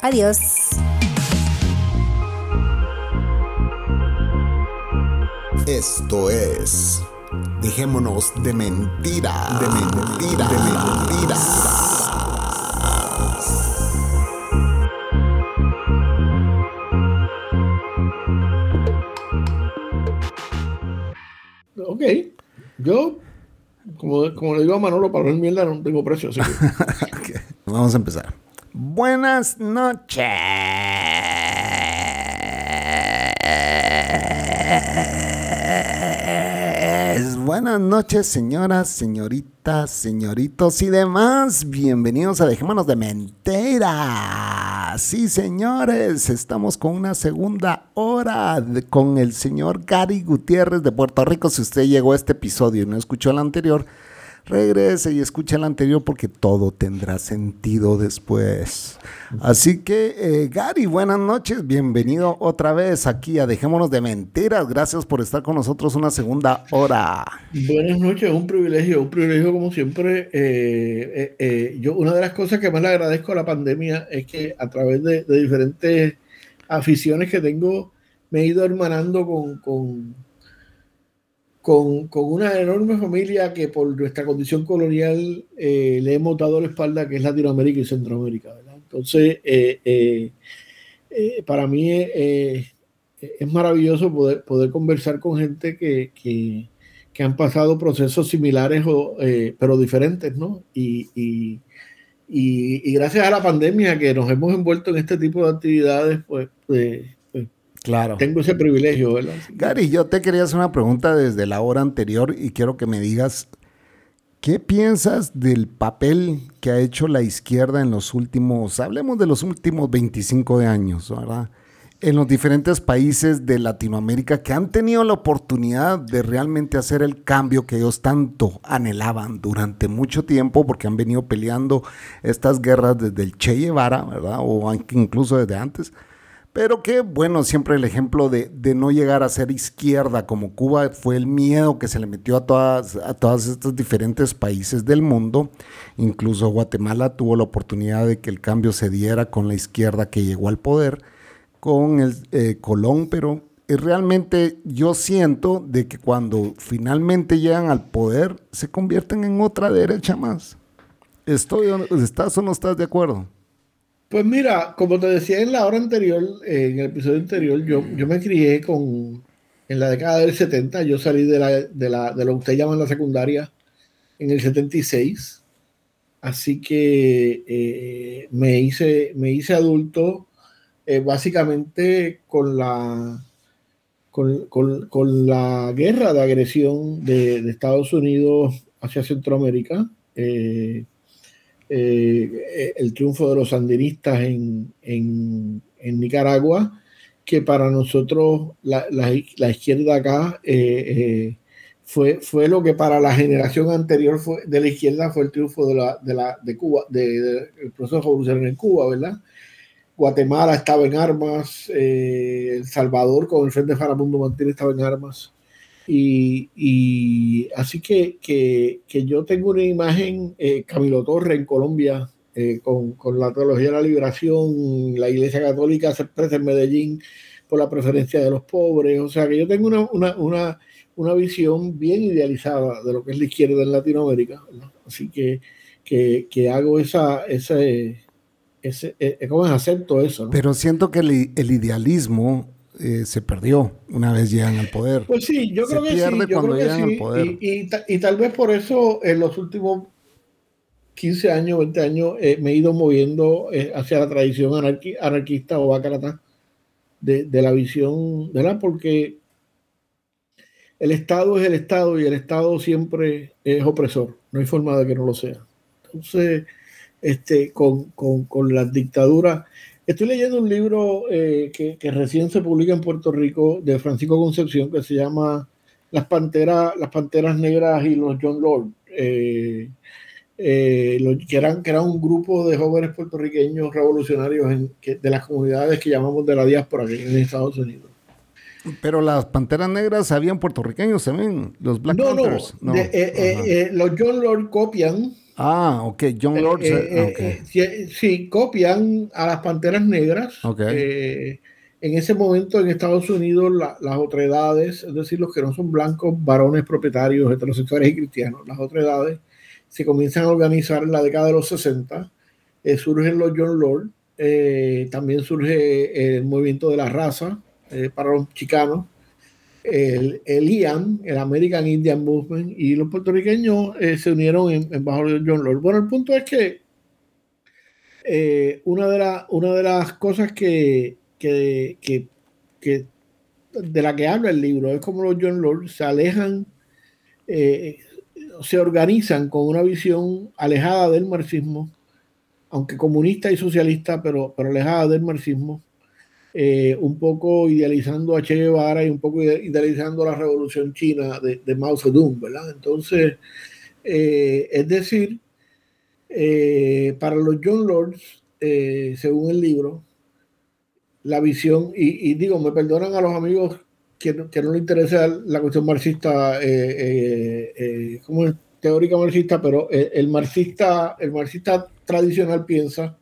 Adiós. Esto es. Dejémonos de mentira. De mentira. De mentira. Ok, yo como, como le digo a Manolo, para ver mierda no tengo precio. Así que... Vamos a empezar. Buenas noches. Buenas noches, señoras, señoritas, señoritos y demás. Bienvenidos a Dejémonos de Mentira. Sí, señores, estamos con una segunda hora con el señor Gary Gutiérrez de Puerto Rico. Si usted llegó a este episodio y no escuchó el anterior, regrese y escuche el anterior porque todo tendrá sentido después. Así que, eh, Gary, buenas noches, bienvenido otra vez aquí a Dejémonos de Mentiras. Gracias por estar con nosotros una segunda hora. Buenas noches, un privilegio, un privilegio como siempre. Eh, eh, yo, una de las cosas que más le agradezco a la pandemia es que a través de, diferentes aficiones que tengo, me he ido hermanando con con, una enorme familia que por nuestra condición colonial eh, le hemos dado la espalda, que es Latinoamérica y Centroamérica. Entonces, eh, eh, para mí es maravilloso poder, poder conversar con gente que, han pasado procesos similares, pero diferentes, ¿no? Y, y, gracias a la pandemia que nos hemos envuelto en este tipo de actividades, pues, pues Claro. Tengo ese privilegio, ¿verdad? Gary, yo te quería hacer una pregunta desde la hora anterior y quiero que me digas, ¿qué piensas del papel que ha hecho la izquierda en los últimos, hablemos de los últimos 25 años, ¿verdad? En los diferentes países de Latinoamérica que han tenido la oportunidad de realmente hacer el cambio que ellos tanto anhelaban durante mucho tiempo, porque han venido peleando estas guerras desde el Che Guevara, ¿verdad? O incluso desde antes pero que, bueno, siempre el ejemplo de, no llegar a ser izquierda como Cuba fue el miedo que se le metió a todas, a estos diferentes países del mundo. Incluso Guatemala tuvo la oportunidad de que el cambio se diera con la izquierda que llegó al poder, con el eh, Colón, pero eh, realmente yo siento de que cuando finalmente llegan al poder se convierten en otra derecha más. Estoy, ¿Estás o no estás de acuerdo? Pues mira, como te decía en la hora anterior, en el episodio anterior, yo, yo me crié con, en la década del 70, yo salí de, la, de, la, de lo que usted llama la secundaria en el 76, así que eh, me, hice, me hice adulto eh, básicamente con la, con, con, con, la guerra de agresión de, de Estados Unidos hacia Centroamérica. Eh, eh, el triunfo de los sandinistas en, en, Nicaragua, que para nosotros la, la, izquierda acá eh, eh, fue, fue lo que para la generación anterior fue, de la izquierda fue el triunfo de, la, de, la, de Cuba, del de, proceso en Cuba, ¿verdad? Guatemala estaba en armas, El Salvador con el Frente Faramundo Martínez estaba en armas. Y, así que, que, yo tengo una imagen, eh, Camilo Torre en Colombia, eh, con, la teología de la liberación, la Iglesia Católica se expresa en Medellín por la preferencia de los pobres, o sea que yo tengo una, una, visión bien idealizada de lo que es la izquierda en Latinoamérica, así que, que, hago esa, ese, ese, eh, ¿cómo es? acepto eso. Pero siento que el, el idealismo eh, se perdió una vez llegan al poder. Pues sí, yo creo que sí. cuando llegan al poder. Y, y, tal vez por eso en los últimos 15 años, 20 años, eh, me he ido moviendo eh, hacia la tradición anarquista o bacrata de, de, la visión, ¿verdad? Porque el Estado es el Estado y el Estado siempre es opresor. No hay forma de que no lo sea. Entonces, este, con, con, con las dictaduras Estoy leyendo un libro eh, que, recién se publica en Puerto Rico de Francisco Concepción que se llama Las Panteras, las Panteras Negras y los John Lord. Eh, eh, que, eran, que era un grupo de jóvenes puertorriqueños revolucionarios en, de las comunidades que llamamos de la diáspora en Estados Unidos. Pero las panteras negras habían puertorriqueños también, los Black Panthers. No, los John Lord copian Ah, ok, John eh, Lord. Eh, eh, sí, copian a las Panteras Negras. en ese momento en Estados Unidos las otredades, es decir, los que no son blancos, varones propietarios, heterosexuales y cristianos, las otredades se comienzan a organizar en la década de los 60. surgen los John Lord, también surge el movimiento de la raza para los chicanos el, el IAM, el American Indian Movement, y los puertorriqueños eh, se unieron en, bajo John Lord. Bueno, el punto es que eh, una, de una de las cosas que, que, que, de la que habla el libro es como los John Lord se alejan, eh, se organizan con una visión alejada del marxismo, aunque comunista y socialista, pero, pero alejada del marxismo eh, un poco idealizando a Che Guevara y un poco idealizando la revolución china de, Mao Zedong, ¿verdad? Entonces, eh, es decir, eh, para los John Lords, según el libro, la visión, y, digo, me perdonan a los amigos que, que no les interesa la cuestión marxista, como teórica marxista, pero el, marxista, el marxista tradicional piensa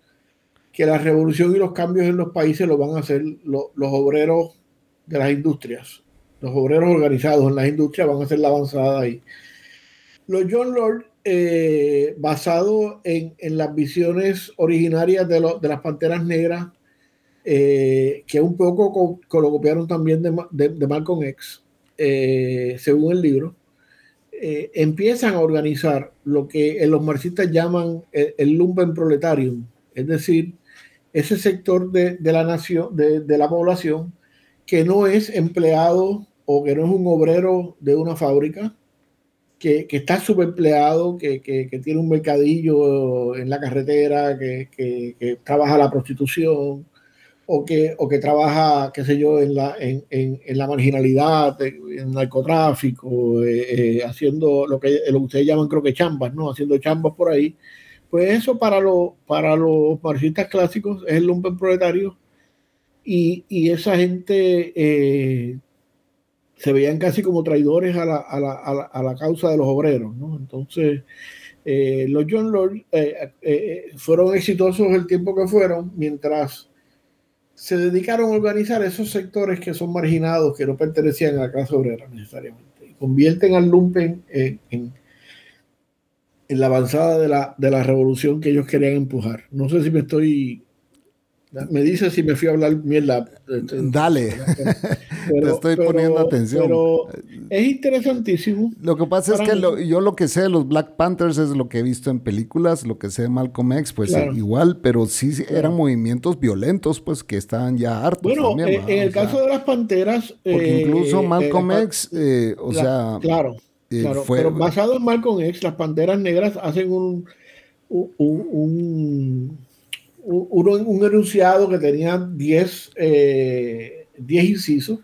que la revolución y los cambios en los países lo van a hacer los obreros de las industrias. Los obreros organizados en las industrias van a hacer la avanzada ahí. Los John Lord, eh, basado en, las visiones originarias de, las Panteras Negras, eh, que un poco lo copiaron también de, Malcolm X, eh, según el libro, empiezan a organizar lo que los marxistas llaman el, el lumpen proletarium, es decir, ese sector de, la nación, de, la población, que no es empleado o que no es un obrero de una fábrica, que, está subempleado, que, que, tiene un mercadillo en la carretera, que, trabaja la prostitución, o que, o que trabaja, qué sé yo, en la, en, la marginalidad, en narcotráfico, eh, eh, haciendo lo que, lo que ustedes llaman creo que chambas, ¿no? Haciendo chambas por ahí pues eso para, para los marxistas clásicos es el lumpen proletario y, esa gente eh, se veían casi como traidores a la, causa de los obreros. Entonces, eh, los John Lord eh, fueron exitosos el tiempo que fueron, mientras se dedicaron a organizar esos sectores que son marginados, que no pertenecían a la clase obrera necesariamente, y convierten al lumpen en en la avanzada de la, de la revolución que ellos querían empujar. No sé si me estoy me dice si me fui a hablar mierda. Dale, te estoy poniendo atención. Pero es interesantísimo. Lo que pasa es que yo lo que sé de los Black Panthers es lo que he visto en películas, lo que sé de Malcolm X, pues igual, pero sí eran movimientos violentos, pues que estaban ya hartos. Bueno, eh, en el caso de las Panteras. Porque incluso eh, Malcolm eh, X, o sea. Claro Claro, pero basado en Malcolm X, las Panteras Negras hacen un, un, un, enunciado que tenía 10 eh, incisos.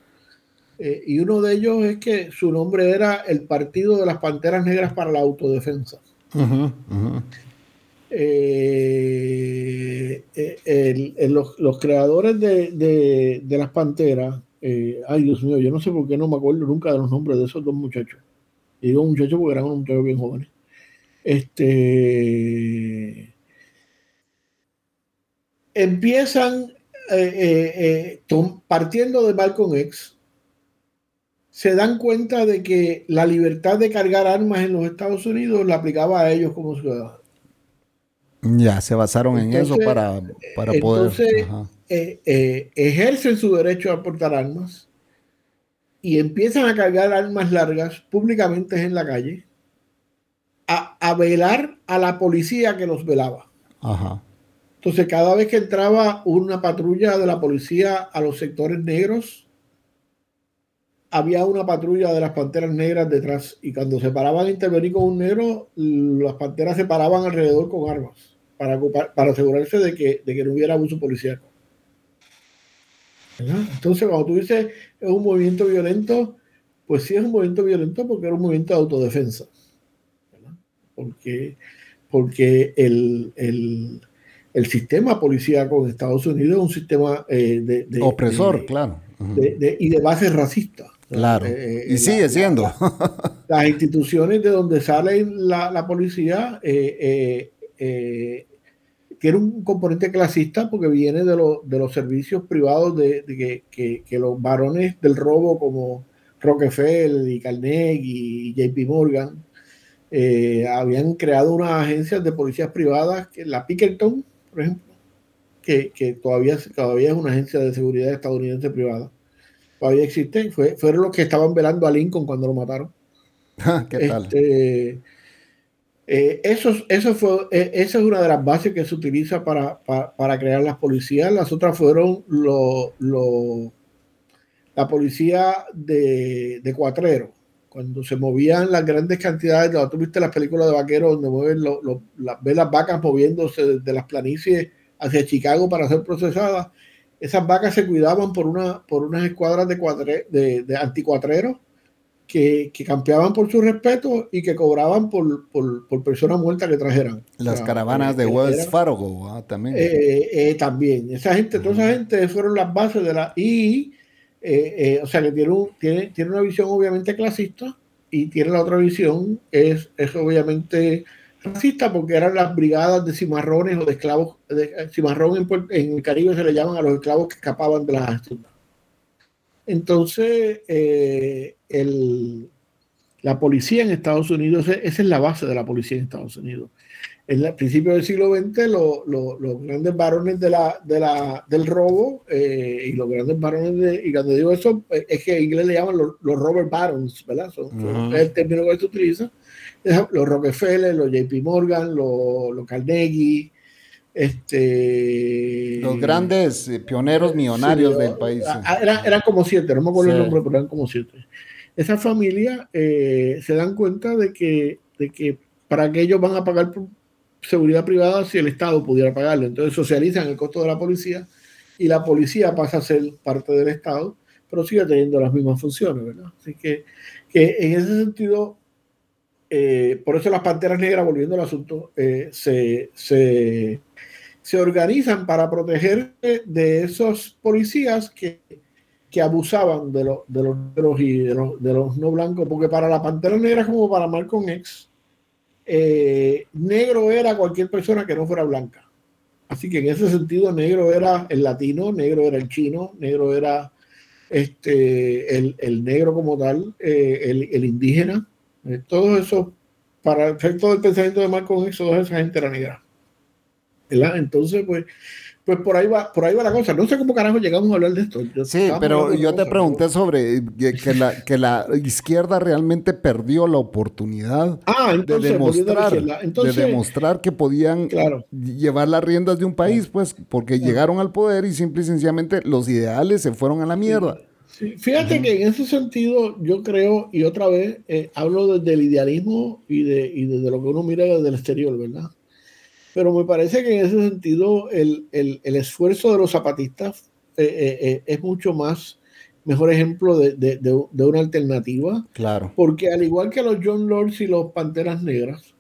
Eh, y uno de ellos es que su nombre era el Partido de las Panteras Negras para la Autodefensa. Eh, los, creadores de, de las Panteras, ay Dios mío, yo no sé por qué no me acuerdo nunca de los nombres de esos dos muchachos y digo muchachos porque eran unos muchachos bien jóvenes. Este, empiezan eh, eh, eh, partiendo de Malcolm X, se dan cuenta de que la libertad de cargar armas en los Estados Unidos la aplicaba a ellos como ciudadanos. Ya, se basaron en eso para, para poder. ejercen su derecho a portar armas y empiezan a cargar armas largas públicamente en la calle a, velar a la policía que los velaba. Entonces, cada vez que entraba una patrulla de la policía a los sectores negros, había una patrulla de las panteras negras detrás. Y cuando se paraban a intervenir con un negro, las panteras se paraban alrededor con armas para, para asegurarse de que, de que no hubiera abuso policial. Entonces, cuando tú dices es un movimiento violento, pues sí es un movimiento violento porque era un movimiento de autodefensa. Porque, porque el, el, el, sistema policíaco en Estados Unidos es un sistema eh, de, Opresor, claro. y de base racista. Claro. Eh, y sigue siendo. las instituciones de donde sale la, la policía eh, eh, tiene un componente clasista porque viene de, de los servicios privados de, que, que, los varones del robo como Rockefeller y Carnegie y JP Morgan habían creado unas agencias de policías privadas, que la Pickerton, por ejemplo, que, que, todavía, todavía es una agencia de seguridad estadounidense privada todavía existen, fue, fueron los que estaban velando a Lincoln cuando lo mataron. ¿Qué tal? Este, eh, eso, fue, eh, esa es una de las bases que se utiliza para, para, crear las policías. Las otras fueron lo, lo, la policía de, de Cuatrero, cuando se movían las grandes cantidades, tú viste las películas de vaqueros donde mueven las, ves las vacas moviéndose de las planicies hacia Chicago para ser procesadas esas vacas se cuidaban por, una, por unas escuadras de, de, de anticuatreros que, que, campeaban por su respeto y que cobraban por, por, por persona muerta que trajeran. Las caravanas de eh, Wells Fargo ah, también. Eh, eh, también. Esa gente, toda esa gente fueron las bases de la... Y, o sea, que tiene, tiene, tiene una visión obviamente clasista y tiene la otra visión, es, es obviamente racista porque eran las brigadas de cimarrones o de esclavos. De, cimarrón en, en, el Caribe se le llaman a los esclavos que escapaban de las haciendas. Entonces, eh, el, la policía en Estados Unidos, esa es la base de la policía en Estados Unidos. En el principio del siglo XX, lo, lo, los grandes varones de la, de la, del robo eh, y los grandes varones, de, y cuando digo eso, es que en inglés le llaman los, los Robert Barons, ¿verdad? Son, uh -huh. Es el término que se utiliza los Rockefeller, los JP Morgan, los, Carnegie, este, los grandes eh, pioneros millonarios del país. Eran, como siete, no me acuerdo el nombre, pero eran como siete. Esa familia eh, se dan cuenta de que, de que para que ellos van a pagar seguridad privada si el Estado pudiera pagarlo. Entonces socializan el costo de la policía y la policía pasa a ser parte del Estado, pero sigue teniendo las mismas funciones, ¿verdad? Así que, que en ese sentido eh, por eso las Panteras Negras, volviendo al asunto, eh, se, se, se, organizan para proteger de esos policías que, que abusaban de, lo, de los negros y de los, de los, no blancos, porque para la Pantera Negra, como para Malcolm X, eh, negro era cualquier persona que no fuera blanca. Así que en ese sentido, negro era el latino, negro era el chino, negro era este, el, el negro como tal, el, el indígena eh, todo eso, para el efecto del pensamiento de Marco X, toda esa gente era negra. ¿Verdad? Entonces, pues, pues por ahí va, por ahí va la cosa. No sé cómo carajo llegamos a hablar de esto. sí, pero yo te pregunté sobre que, la, que la izquierda realmente perdió la oportunidad ah, de, demostrar, de demostrar que podían llevar las riendas de un país, pues, porque llegaron al poder y simple y sencillamente los ideales se fueron a la mierda. Fíjate que en ese sentido yo creo, y otra vez eh, hablo desde el idealismo y, de, y desde lo que uno mira desde el exterior, ¿verdad? Pero me parece que en ese sentido el, el, el esfuerzo de los zapatistas eh, eh, es mucho más, mejor ejemplo de, de, de, una alternativa. Claro. Porque al igual que los John Lords y los Panteras Negras,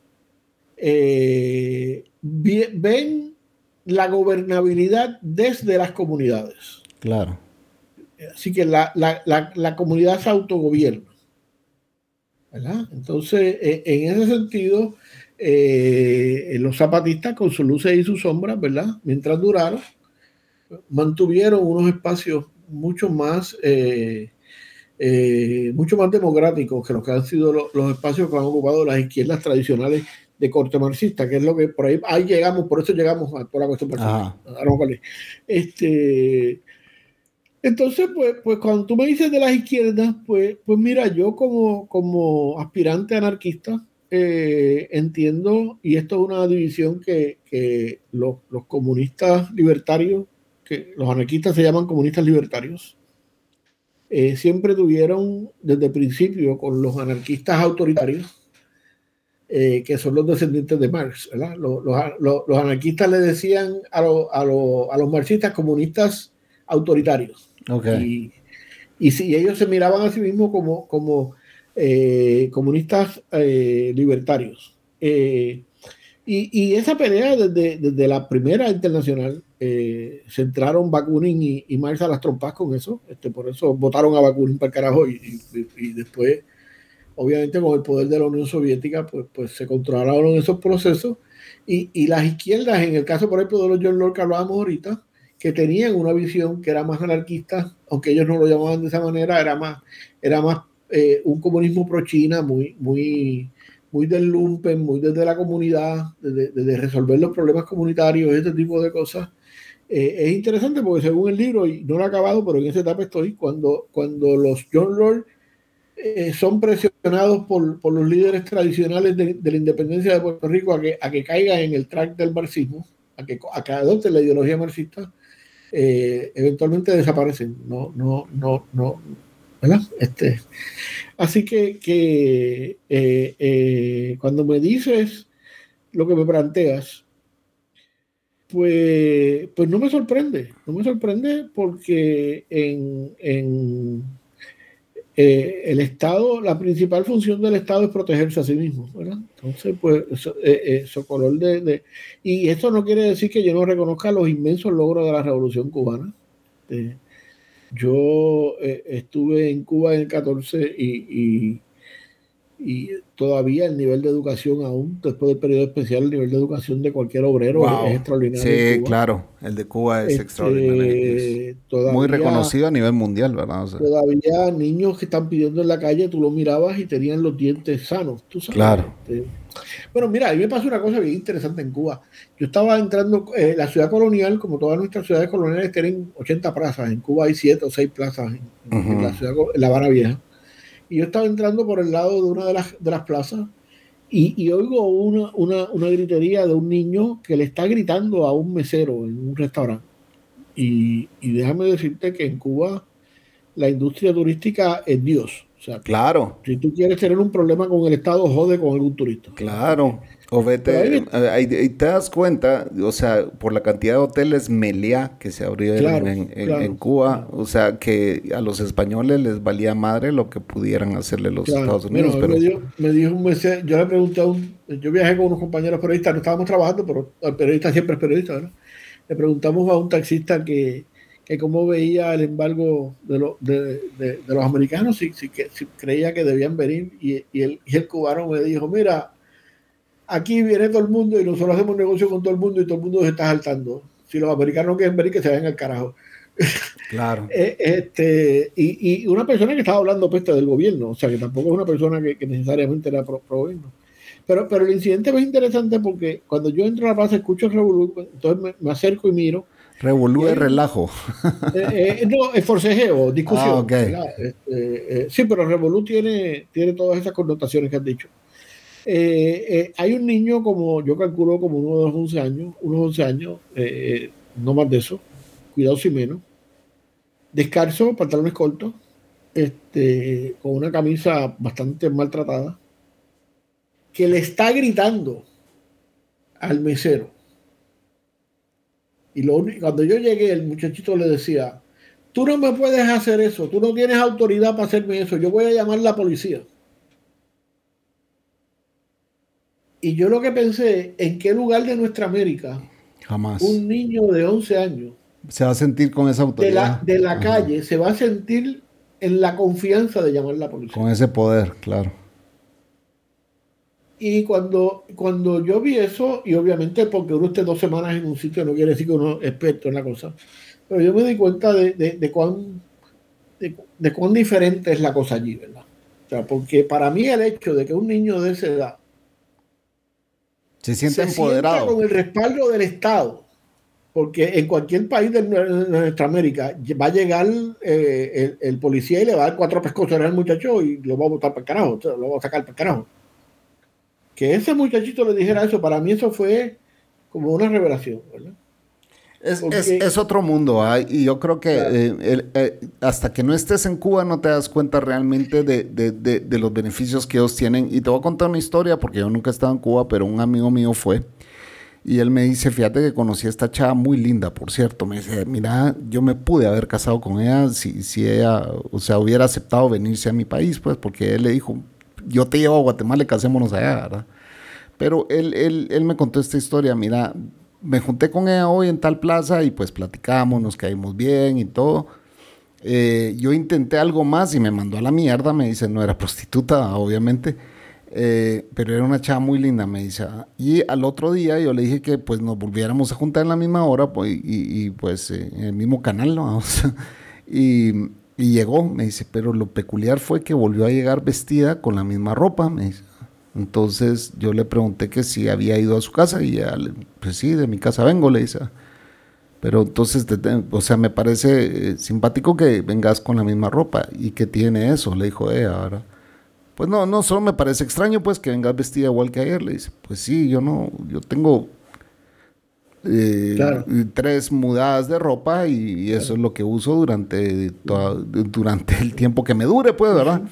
ven la gobernabilidad desde las comunidades. Claro. Así que la, la, la, la comunidad se autogobierna. ¿verdad? Entonces, e, en ese sentido, eh, los zapatistas con sus luces y sus sombras, ¿verdad? Mientras duraron, mantuvieron unos espacios mucho más, eh, eh, mucho más democráticos que los que han sido los, los, espacios que han ocupado las izquierdas tradicionales de corte marxista, que es lo que por ahí, ahí llegamos, por eso llegamos a toda la cuestión marxista. Este, entonces, pues, pues cuando tú me dices de las izquierdas, pues, pues mira, yo como, como aspirante anarquista eh, entiendo, y esto es una división que, que los, los, comunistas libertarios, que los anarquistas se llaman comunistas libertarios, eh, siempre tuvieron desde el principio con los anarquistas autoritarios, eh, que son los descendientes de Marx. Los, los, los, anarquistas le decían a, a, a los marxistas comunistas autoritarios Y, y si ellos se miraban a sí mismos como, como eh, comunistas eh, libertarios. Eh, y, y, esa pelea desde, desde, la primera internacional se entraron Bakunin y, y Marx a las trompas con eso. Este, por eso votaron a Bakunin para el carajo y, y, después, obviamente, con el poder de la Unión Soviética, pues, pues se controlaron esos procesos. Y, las izquierdas, en el caso, por ejemplo, de los John Locke que hablábamos ahorita, que tenían una visión que era más anarquista, aunque ellos no lo llamaban de esa manera, era más, era más eh, un comunismo pro-China muy, muy, muy del lumpen, muy desde la comunidad, de, resolver los problemas comunitarios, este tipo de cosas. Eh, es interesante porque según el libro, y no lo he acabado, pero en esa etapa estoy, cuando, cuando los John Lord eh, son presionados por, por, los líderes tradicionales de, la independencia de Puerto Rico a que, a que caigan en el track del marxismo, a que, a que adopten la ideología marxista, eventualmente desaparecen. No, no, no, no, este, así que, que eh, eh, cuando me dices lo que me planteas, pues, pues no me sorprende, no me sorprende porque en, en eh, el Estado, la principal función del Estado es protegerse a sí mismo, ¿verdad? Entonces, pues, eso, color de, de, Y esto no quiere decir que yo no reconozca los inmensos logros de la Revolución Cubana. Yo eh, estuve en Cuba en el 14 y, y, todavía el nivel de educación, aún después del periodo especial, el nivel de educación de cualquier obrero es, extraordinario. Sí, claro, el de Cuba es este, extraordinario. Muy reconocido a nivel mundial, ¿verdad? todavía niños que están pidiendo en la calle, tú lo mirabas y tenían los dientes sanos, tú sabes. Claro. Este, bueno, mira, a mí me pasó una cosa bien interesante en Cuba. Yo estaba entrando, eh, la ciudad colonial, como todas nuestras ciudades coloniales, tienen 80 plazas. En Cuba hay 7 o 6 plazas en, la ciudad, en La Habana Vieja. Y yo estaba entrando por el lado de una de las, de las plazas y, y oigo una, una, una, gritería de un niño que le está gritando a un mesero en un restaurante. Y, y déjame decirte que en Cuba la industria turística es Dios claro. Si tú quieres tener un problema con el Estado, jode con algún turista. Claro. O vete, eh, ahí, te das cuenta, o sea, por la cantidad de hoteles Meliá que se abrieron en, Cuba, o sea, que a los españoles les valía madre lo que pudieran hacerle los Estados Unidos. pero... me, dijo, un mes, yo le pregunté a un, yo viajé con unos compañeros periodistas, no estábamos trabajando, pero el periodista siempre es periodista, ¿verdad? Le preguntamos a un taxista que, que cómo veía el embargo de, de, los americanos, si, si, si, creía que debían venir, y, y, el, y el cubano me dijo, mira, aquí viene todo el mundo y nosotros hacemos negocio con todo el mundo y todo el mundo se está saltando. Si los americanos quieren venir, que se vayan al carajo. Claro. Eh, este, y, y, una persona que estaba hablando peste del gobierno, o sea, que tampoco es una persona que, necesariamente era pro, gobierno. Pero, pero el incidente es interesante porque cuando yo entro a la plaza, escucho el revolución, entonces me, acerco y miro, Revolú es relajo. Eh, eh, no, es forcejeo, discusión. Ah, este, eh, sí, pero Revolú tiene, tiene todas esas connotaciones que has dicho. Hay un niño como, yo calculo como uno de los 11 años, unos 11 años, no más de eso, cuidado si menos, descalzo, pantalones cortos, este, con una camisa bastante maltratada, que le está gritando al mesero y lo, cuando yo llegué, el muchachito le decía, tú no me puedes hacer eso, tú no tienes autoridad para hacerme eso, yo voy a llamar a la policía. Y yo lo que pensé, ¿en qué lugar de nuestra América Jamás. un niño de 11 años se va a sentir con esa autoridad? De la, calle, se va a sentir en la confianza de llamar a la policía. Con ese poder, claro. Y cuando, cuando yo vi eso, y obviamente porque uno esté dos semanas en un sitio no quiere decir que uno es experto en la cosa, pero yo me di cuenta de, de, cuán, de, cuán diferente es la cosa allí, ¿verdad? O sea, porque para mí el hecho de que un niño de esa edad se sienta empoderado con el respaldo del Estado, porque en cualquier país de nuestra América va a llegar eh, el, policía y le va a dar cuatro pescosos al muchacho y lo va a botar para el carajo, lo va a sacar para el carajo que ese muchachito le dijera eso, para mí eso fue como una revelación, ¿verdad? Es, otro mundo, ¿ah? y yo creo que eh, eh, hasta que no estés en Cuba no te das cuenta realmente de, los beneficios que ellos tienen. Y te voy a contar una historia, porque yo nunca he estado en Cuba, pero un amigo mío fue. Y él me dice, fíjate que conocí a esta chava muy linda, por cierto. Me dice, mira, yo me pude haber casado con ella si, si ella, o sea, hubiera aceptado venirse a mi país, pues, porque él le dijo, yo te llevo a Guatemala y casémonos allá, ¿verdad? Pero él, él, él me contó esta historia, mira, me junté con ella hoy en tal plaza y pues platicamos, nos caímos bien y todo. Eh, yo intenté algo más y me mandó a la mierda, me dice, no era prostituta, obviamente eh, pero era una chava muy linda, me dice. Y al otro día yo le dije que pues nos volviéramos a juntar en la misma hora pues, y, pues eh, en el mismo canal, ¿no? y, y, llegó, me dice, pero lo peculiar fue que volvió a llegar vestida con la misma ropa, me dice. Entonces yo le pregunté que si había ido a su casa y ya, pues sí, de mi casa vengo, le dice. Pero entonces, o sea, me parece eh, simpático que vengas con la misma ropa y que tiene eso, le dijo ella, ahora. Pues no, no, solo me parece extraño pues que vengas vestida igual que ayer. Le dice, pues sí, yo no, yo tengo eh, tres mudadas de ropa y, eso es lo que uso durante, durante el tiempo que me dure, pues, ¿verdad?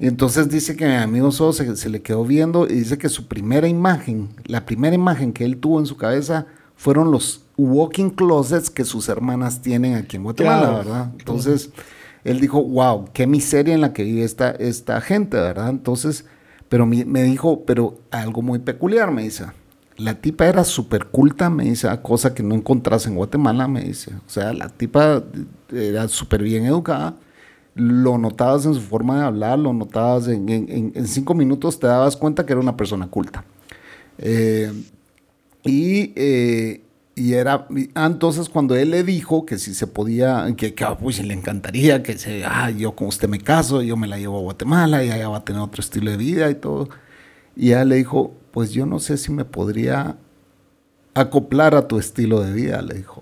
Y entonces dice que mi amigo solo se, le quedó viendo y dice que su primera imagen, la primera imagen que él tuvo en su cabeza fueron los walking closets que sus hermanas tienen aquí en Guatemala, ¿verdad? Entonces él dijo, wow, qué miseria en la que vive esta, esta gente, ¿verdad? Entonces, pero me, dijo, pero algo muy peculiar, me dice. La tipa era súper culta, me dice, cosa que no encontrás en Guatemala, me dice. O sea, la tipa era súper bien educada. Lo notabas en su forma de hablar, lo notabas en, en, cinco minutos, te dabas cuenta que era una persona culta. Eh, y eh, y era, ah, entonces cuando él le dijo que si se podía, que, que ah, pues, le encantaría, que se, ah, yo con usted me caso, yo me la llevo a Guatemala y allá va a tener otro estilo de vida y todo. Y ella le dijo, pues yo no sé si me podría acoplar a tu estilo de vida, le dijo.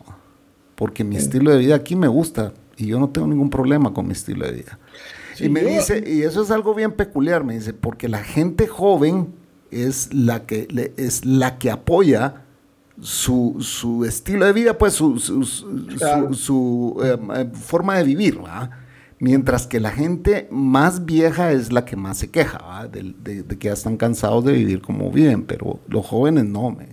Porque mi estilo de vida aquí me gusta y yo no tengo ningún problema con mi estilo de vida. y me dice, y eso es algo bien peculiar, me dice, porque la gente joven es la que, es la que apoya su, su, estilo de vida, pues su, su, su, em, em, forma de vivir, Mientras que la gente más vieja es la que más se queja, de, que ya están cansados de vivir como viven, pero los jóvenes no, me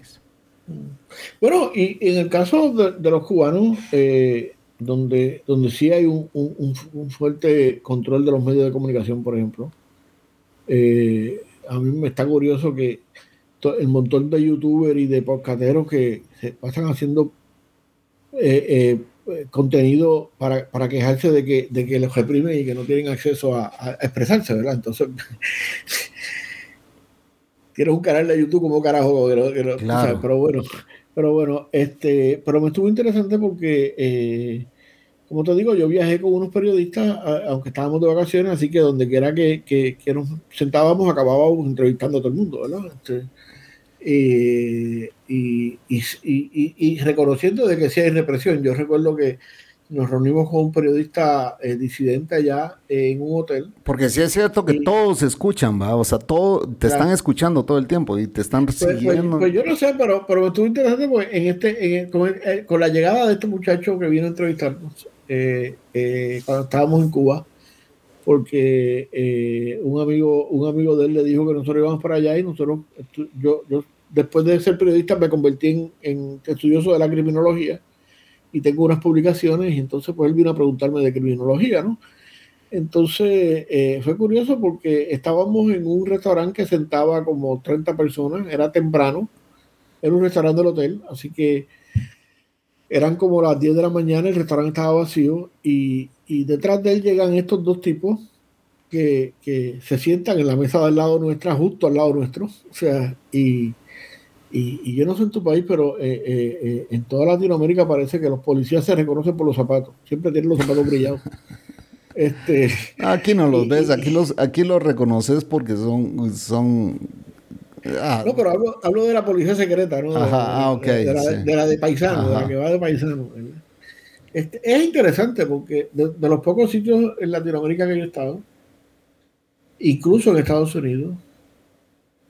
Bueno, y en el caso de, los cubanos, eh, donde, donde sí hay un, un, fuerte control de los medios de comunicación, por ejemplo, eh, a mí me está curioso que el montón de youtubers y de podcasteros que se pasan haciendo eh, eh, contenido para, quejarse de que, de que los reprimen y que no tienen acceso a, expresarse, ¿verdad? Entonces, tienes un canal de YouTube como carajo, pero bueno, pero bueno, este, pero me estuvo interesante porque, eh, como te digo, yo viajé con unos periodistas, aunque estábamos de vacaciones, así que donde quiera que, que, nos sentábamos, acabábamos entrevistando a todo el mundo, ¿verdad? Este, eh, y, y, reconociendo de que sí hay represión. Yo recuerdo que nos reunimos con un periodista eh, disidente allá en un hotel. Porque sí es cierto que todos escuchan, ¿va? O sea, todo, te están escuchando todo el tiempo y te están pues, pues, siguiendo. Pues, yo no sé, pero, pero me estuvo interesante porque en este, en, eh, con, la llegada de este muchacho que vino a entrevistarnos cuando estábamos en Cuba, porque un amigo un amigo de él le dijo que nosotros íbamos para allá y nosotros yo yo después de ser periodista me convertí en, estudioso de la criminología y tengo unas publicaciones y entonces pues él vino a preguntarme de criminología, ¿no? Entonces eh, fue curioso porque estábamos en un restaurante que sentaba como 30 personas, era temprano, era un restaurante del hotel, así que eran como las 10 de la mañana, el restaurante estaba vacío y, detrás de él llegan estos dos tipos que, que, se sientan en la mesa del lado nuestra, justo al lado nuestro, o sea, y y, yo no sé en tu país, pero eh, eh, eh, en toda Latinoamérica parece que los policías se reconocen por los zapatos. Siempre tienen los zapatos brillados. Este, aquí no los ves, aquí los, aquí los reconoces porque son, son ah. no, pero hablo, de la policía secreta, ¿no? Ajá, ah, de, la, de, paisano, de la que va de paisano. Este, es interesante porque de, de, los pocos sitios en Latinoamérica que yo he estado, incluso en Estados Unidos,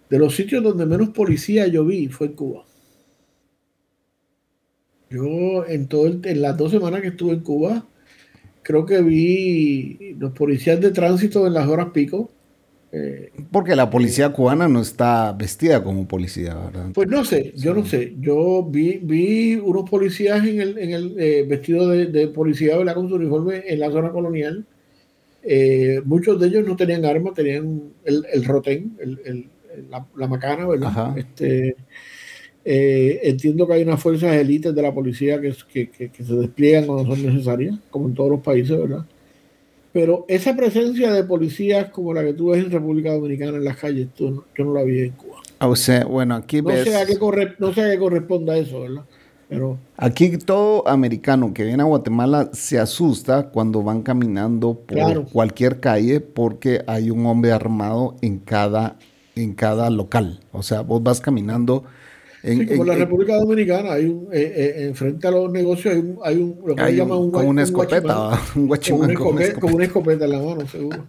de los sitios donde menos policía yo vi fue en Cuba. Yo en todo en las dos semanas que estuve en Cuba, creo que vi los policías de tránsito en las horas pico, Eh, Porque la policía cubana no está vestida como policía, ¿verdad? Pues no sé, yo no sé. Yo vi, vi unos policías en el, en el eh, vestido de, de policía ¿verdad? con su uniforme en la zona colonial. Eh, muchos de ellos no tenían armas, tenían el, el rotén, el, el- la, la macana, ¿verdad? Ajá. Este, eh, entiendo que hay unas fuerzas élites de la policía que, que, que- que se despliegan cuando son necesarias, como en todos los países, ¿verdad? Pero esa presencia de policías como la que tú ves en República Dominicana en las calles, tú yo no la vi en Cuba. O sea, bueno, aquí No ves... sé, a qué corre- no sé a qué corresponda eso, ¿verdad? Pero Aquí todo americano que viene a Guatemala se asusta cuando van caminando por Claro. cualquier calle porque hay un hombre armado en cada, en cada local. O sea, vos vas caminando en, sí, como en la República Dominicana, hay un, eh, eh, enfrente a los negocios hay un, hay un lo que hay llaman un, con gua- una un escopeta, un guachimán con una escopeta, escopeta. con una escopeta en la mano, seguro.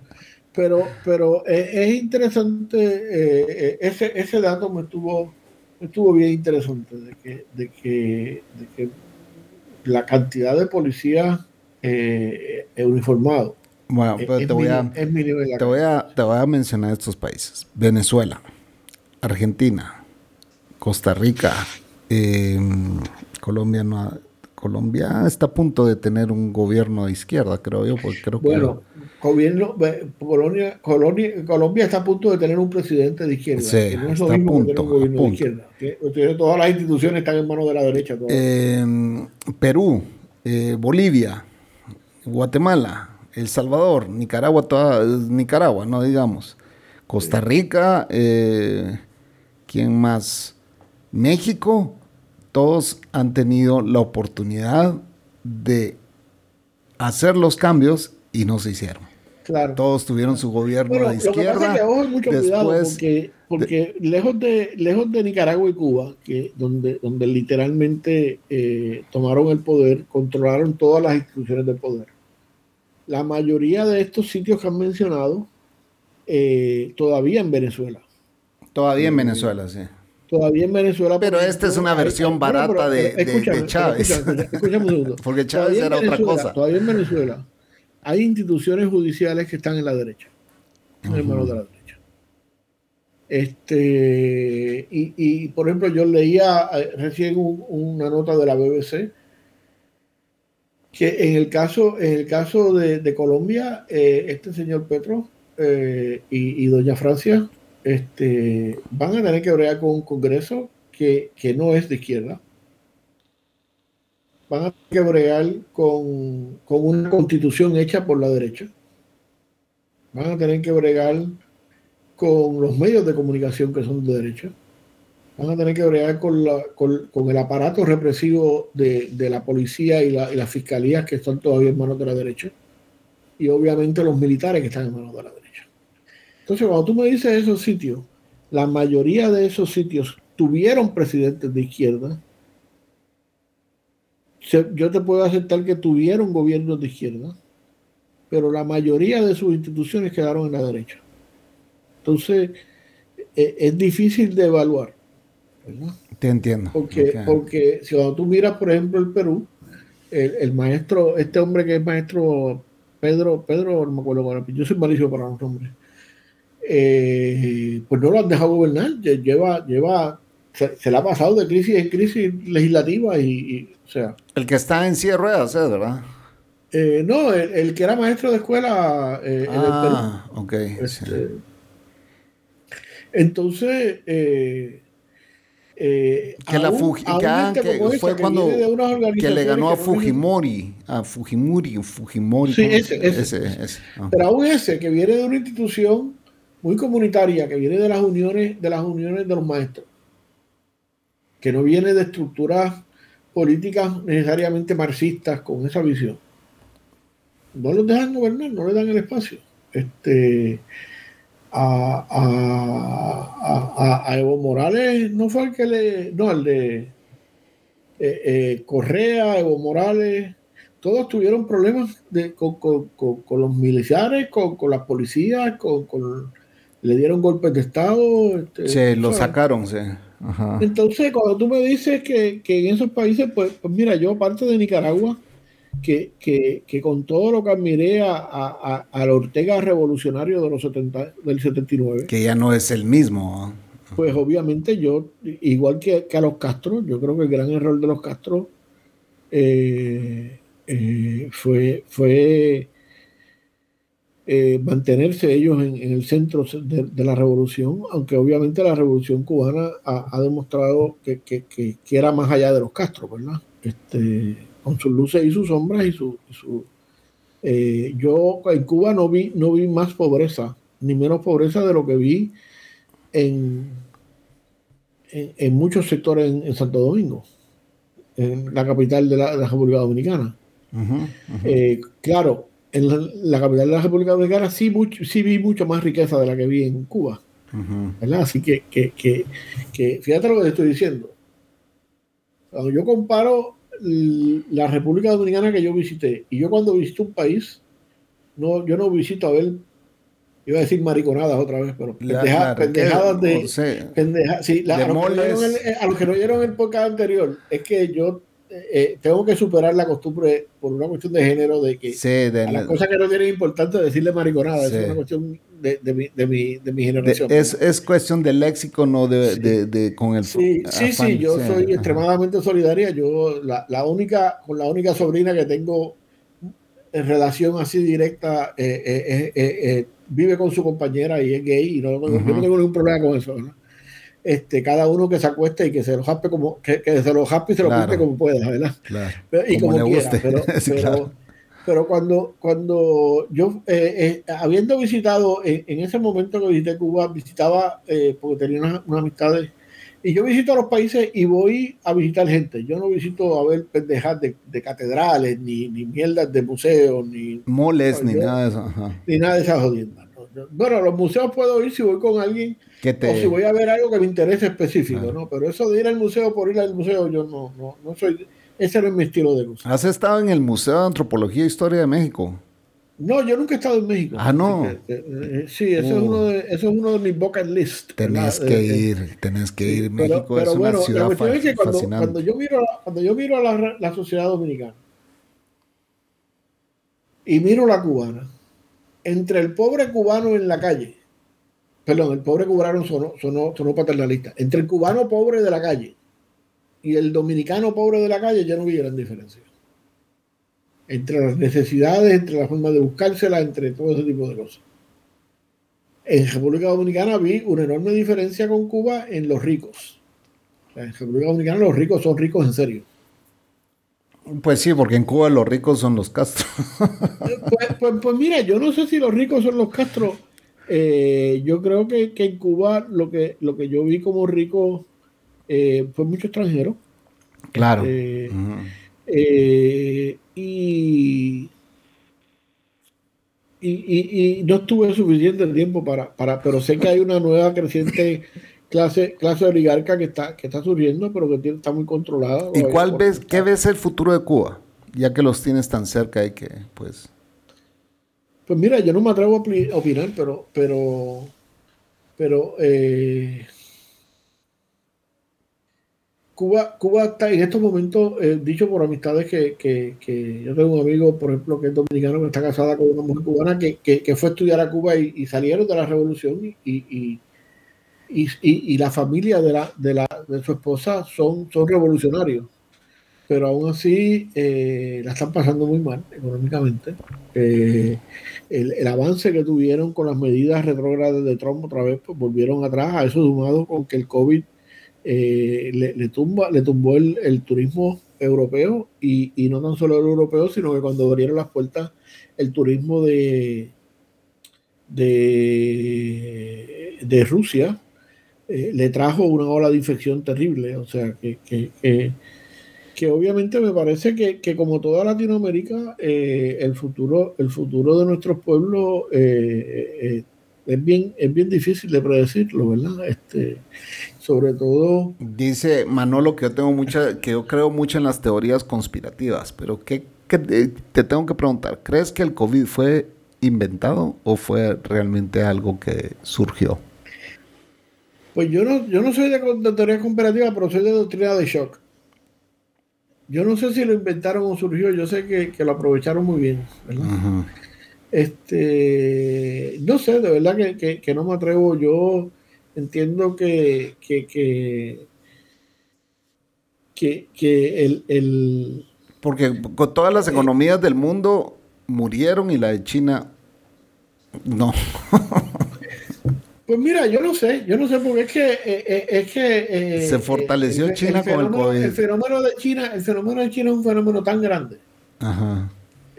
Pero, pero eh, es interesante, eh, eh, ese, ese dato me estuvo, me estuvo bien interesante, de que, de que, de que la cantidad de policías uniformados Bueno, es, pero es te voy a... es Te voy a, te voy a mencionar estos países. Venezuela, Argentina, Costa Rica, eh, Colombia no ha- Colombia está a punto de tener un gobierno de izquierda, creo yo, porque creo Bueno, gobierno, ve- Colonia, Colonia- Colombia está a punto de tener un presidente de izquierda. Sí, que no es lo está a mismo que punto, tener un gobierno de izquierda. Que- que todas las instituciones están en manos de la derecha. que eh, Perú, eh, Bolivia, Guatemala, El Salvador, Nicaragua, toda, Nicaragua, no digamos, Costa Rica, eh, ¿quién más? México, todos han tenido la oportunidad de hacer los cambios y no se hicieron. claro. Todos tuvieron su gobierno Bueno, de lo que pasa izquierda. es que cuidado después porque, porque lejos, de, lejos de Nicaragua y Cuba, que donde, donde literalmente eh, tomaron el poder, controlaron todas las instituciones del poder. La mayoría de estos sitios que han mencionado, eh, todavía en Venezuela. Todavía en Venezuela, sí. Todavía en Venezuela. Pero esta es una versión hay- barata pero- de- pero de- escúchame, de Chávez. Escúchame, escúchame un segundo. Porque Chávez era otra cosa. Todavía en Venezuela hay instituciones judiciales que están en la derecha, en el de la derecha. Este, y, y, por ejemplo, yo leía eh, recién un- una nota de la BBC que en el caso, en el caso de, Colombia, eh, este señor Petro eh, y, y doña Francia este, van a tener que bregar con un Congreso que, que no es de izquierda. Van a tener que bregar con, con una constitución hecha por la derecha. Van a tener que bregar con los medios de comunicación que son de derecha. Van a tener que bregar con, la- con- con el aparato represivo de, de la policía y, la, y las fiscalías que están todavía en manos de la derecha. Y obviamente los militares que están en manos de la derecha. Entonces, cuando tú me dices esos sitios, la mayoría de esos sitios tuvieron presidentes de izquierda. Yo te puedo aceptar que tuvieron gobiernos de izquierda, pero la mayoría de sus instituciones quedaron en la derecha. Entonces, e- es difícil de evaluar. ¿Verdad? Te entiendo. Porque, Ok. porque si cuando tú miras, por ejemplo, el Perú, el, el maestro, este hombre que es maestro Pedro, Pedro, no me acuerdo ahora, yo soy malísimo para los nombres, eh, pues no lo han dejado gobernar, lle- lleva, lleva, se, se le ha pasado de crisis en crisis legislativa y, y, o sea, El que está en silla de ruedas, ¿eh? ¿verdad? eh, no, el, el que era maestro de escuela eh, en el Perú. Ah, ok. sí. Este, entonces, eh, eh, Que, la Fuji- que, ah, fue que cuando que le ganó a Fujimori, a Fujimori, Fujimori. Sí, ¿cómo ese, se- ese. ese. ah. Pero aún ese que viene de una institución muy comunitaria, que viene de las uniones, de las uniones de los maestros, que no viene de estructuras políticas necesariamente marxistas con esa visión. No los dejan gobernar, no le dan el espacio. Este a, a, a- a Evo Morales no fue el que le. No, el de eh, eh, Correa, Evo Morales, todos tuvieron problemas de, con, con- con- con los militares, con, con las policías, con, con- le dieron golpes de Estado. este, Sí, lo ¿sabes? sacaron, sí. Ajá. Entonces, cuando tú me dices que, que en esos países, pues, pues mira, yo aparte de Nicaragua, que, que, con todo lo que admiré a, a, al Ortega revolucionario de los 70, del 79. Que ya no es el mismo. Pues obviamente yo, igual que, a los Castro, yo creo que el gran error de los Castro eh, eh, fue, fue eh, mantenerse ellos en, el centro de, la revolución, aunque obviamente la revolución cubana ha, demostrado que, que, era más allá de los Castro, ¿verdad? Este, con sus luces y sus sombras y su... Eh, yo en Cuba no vi, no vi más pobreza, ni menos pobreza de lo que vi en, en, muchos sectores en, Santo Domingo, en la capital de la, República Dominicana. Eh, claro, en la, capital de la República Dominicana sí, sí vi mucho más riqueza de la que vi en Cuba. ¿verdad? Así que, que, que, fíjate lo que te estoy diciendo. Cuando yo comparo la República Dominicana que yo visité. Y yo cuando visito un país, no, yo no visito a ver, iba a decir mariconadas otra vez, pero pendejadas de... sí, a, los que no oyeron el, podcast anterior, es que yo eh, tengo que superar la costumbre por una cuestión de género de que a las cosas que no tienen importante decirle mariconada, es una cuestión de, de, mi, de, mi, de mi generación. es, es, cuestión de léxico, no de, de, con el Sí, sí, sí, yo soy extremadamente solidaria. Yo, la, la, única, con la única sobrina que tengo en relación así directa, eh, eh, eh, vive con su compañera y es gay, y no, yo no tengo ningún problema con eso, Este, cada uno que se acueste y que se lo jaspe como que, que se lo jaspe y se lo claro. como pueda, ¿verdad? Claro. Y como, quiera, pero, pero pero cuando, cuando yo, eh, eh, habiendo visitado, en, ese momento que visité Cuba, visitaba, eh, porque tenía unas, amistades, y yo visito a los países y voy a visitar gente. Yo no visito a ver pendejas de, catedrales, ni, ni mierdas de museos, ni... Moles, ni nada de eso. Ni nada de esas jodiendas. Bueno, los museos puedo ir si voy con alguien o si voy a ver algo que me interese específico, ¿no? Pero eso de ir al museo por ir al museo, yo no, no, no soy ese no es mi estilo de luz. ¿Has estado en el Museo de Antropología e Historia de México? No, yo nunca he estado en México. Ah, no. Eh, eh, sí, eso, es uno de, eso es uno de mis bucket list. Tenés que eh, ir, tenés que ir. México es una ciudad la es que cuando, cuando, yo miro, cuando yo miro a la, la, sociedad dominicana y miro la cubana, entre el pobre cubano en la calle, perdón, el pobre cubano sonó, sonó, sonó paternalista, entre el cubano pobre de la calle y el dominicano pobre de la calle ya no vi gran diferencia. Entre las necesidades, entre la forma de buscársela, entre todo ese tipo de cosas. En República Dominicana vi una enorme diferencia con Cuba en los ricos. En República Dominicana los ricos son ricos en serio. Pues sí, porque en Cuba los ricos son los Castro. Pues, pues, pues, mira, yo no sé si los ricos son los Castro. Eh, yo creo que, que, en Cuba lo que, lo que yo vi como rico eh, fue mucho extranjero. Claro. Eh, eh, y, y, no tuve suficiente tiempo para, para, pero sé que hay una nueva creciente clase, clase oligarca que está, que está surgiendo, pero que está muy controlada. ¿Y cuál ves, qué ves el futuro de Cuba? Ya que los tienes tan cerca y que, pues... Pues mira, yo no me atrevo a opinar, pero, pero, pero eh, Cuba, Cuba está en estos momentos, eh, dicho por amistades que, yo tengo un amigo, por ejemplo, que es dominicano, que está casada con una mujer cubana, que, fue a estudiar a Cuba y, salieron de la revolución y, y, la familia de, la, de, la, de su esposa son, son revolucionarios. Pero aún así eh, la están pasando muy mal económicamente. Eh, el, el, avance que tuvieron con las medidas retrógradas de Trump otra vez, pues volvieron atrás, a eso sumado con que el COVID eh, le, tumba, le tumbó el, turismo europeo y, no tan solo el europeo, sino que cuando abrieron las puertas el turismo de, de, Rusia eh, le trajo una ola de infección terrible. O sea, que, que, obviamente me parece que, como toda Latinoamérica, eh, el, futuro, el futuro de nuestros pueblos es, bien, es bien difícil de predecirlo, ¿verdad? Este, sobre todo... Dice Manolo que yo tengo mucha, que yo creo mucho en las teorías conspirativas, pero ¿qué, eh, te tengo que preguntar? ¿Crees que el COVID fue inventado o fue realmente algo que surgió? Pues yo no, yo no soy de, teorías conspirativas, pero soy de doctrina de shock. yo no sé si lo inventaron o surgió, yo sé que, lo aprovecharon muy bien, Este, no sé, de verdad que, no me atrevo. Yo entiendo que, que, que, el, Porque con todas las economías del mundo murieron y la de China no. Pues mira, yo no sé, yo no sé porque es que eh, eh, es que eh, se fortaleció China con el COVID. El fenómeno de China, el fenómeno de China es un fenómeno tan grande. Ajá.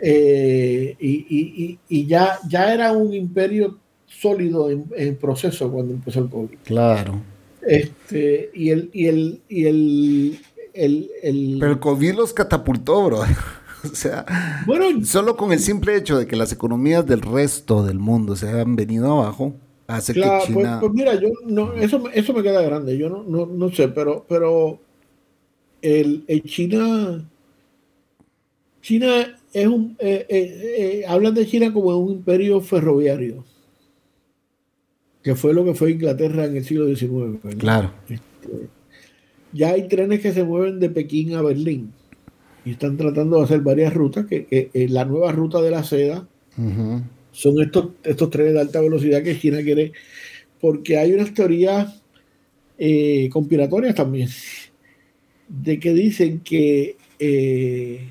y, ya, ya era un imperio sólido en, proceso cuando empezó el COVID. Claro. Este, y el, y el, y el, el, Pero el COVID los catapultó, bro. o sea, bueno, solo con el simple hecho de que las economías del resto del mundo se han venido abajo hace que pues, China... Pues, mira, yo no, eso, eso me queda grande, yo no, no, no sé, pero, pero el, China, China es un, eh, eh, eh, hablan de China como un imperio ferroviario, que fue lo que fue Inglaterra en el siglo XIX. Claro. Este, ya hay trenes que se mueven de Pekín a Berlín y están tratando de hacer varias rutas, que, la nueva ruta de la seda son estos, estos trenes de alta velocidad que China quiere, porque hay unas teorías eh, conspiratorias también, de que dicen que eh,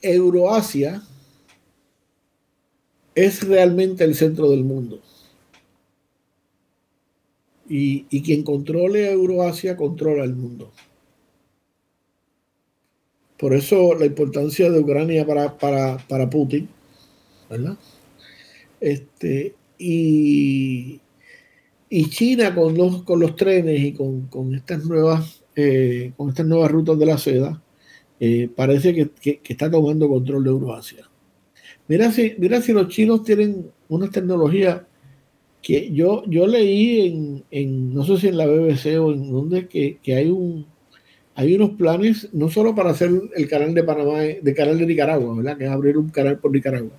Euroasia es realmente el centro del mundo. Y, y, quien controle Euroasia controla el mundo. Por eso la importancia de Ucrania para, para, para Putin ¿verdad? Este, y, y China con los, con los trenes y con, estas nuevas eh, con estas nuevas rutas de la seda eh, parece que, está tomando control de Euroasia. Mira si, mira si los chinos tienen una tecnología que yo, yo leí en, no sé si en la BBC o en donde, que, que hay un hay unos planes no solo para hacer el canal de Panamá, de canal de Nicaragua, ¿verdad? Que es abrir un canal por Nicaragua,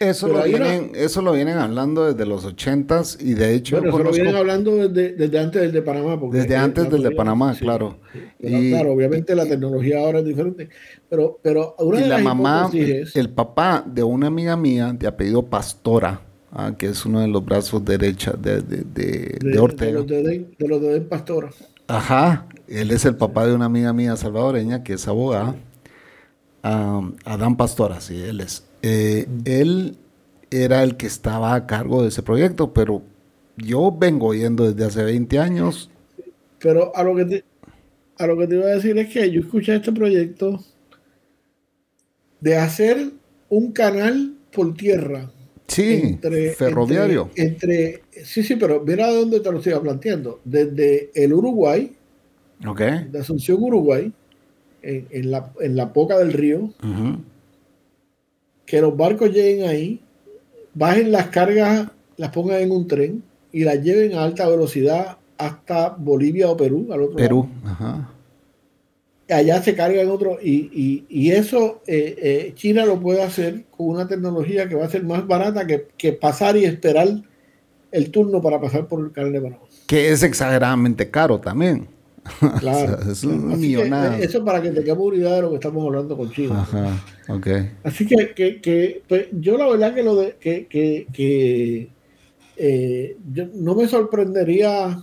eso lo, vienen, eso lo vienen hablando desde los ochentas y de hecho... Bueno, eso lo vienen hablando desde, antes del de Panamá. desde antes del de Panamá, claro. y, claro, obviamente la tecnología ahora es diferente. Pero, pero una y la mamá, el papá de una amiga mía de apellido Pastora, ah, que es uno de los brazos derechos de, de, de, Ortega. De los de, Pastora. Ajá, él es el papá de una amiga mía salvadoreña que es abogada. Adán Pastora, sí, él es. Eh, él era el que estaba a cargo de ese proyecto, pero yo vengo yendo desde hace 20 años. Pero a lo que te, a lo que te iba a decir es que yo escuché este proyecto de hacer un canal por tierra. Sí, ferroviario. Entre, sí, sí, pero mira dónde te lo estoy planteando. Desde el Uruguay, okay. de Asunción, Uruguay, en, la, en la boca del río, que los barcos lleguen ahí, bajen las cargas, las pongan en un tren y las lleven a alta velocidad hasta Bolivia o Perú, al otro Perú, ajá. Allá se cargan otro, y, y, eso eh, eh, China lo puede hacer con una tecnología que va a ser más barata que, pasar y esperar el turno para pasar por el canal de Panamá. Que es exageradamente caro también. Claro. es una millonada. Eh, eso para que tengamos una idea de lo que estamos hablando con China. Ajá, ok. Así que, que, que pues, yo la verdad que lo de que, que, que eh, yo no me sorprendería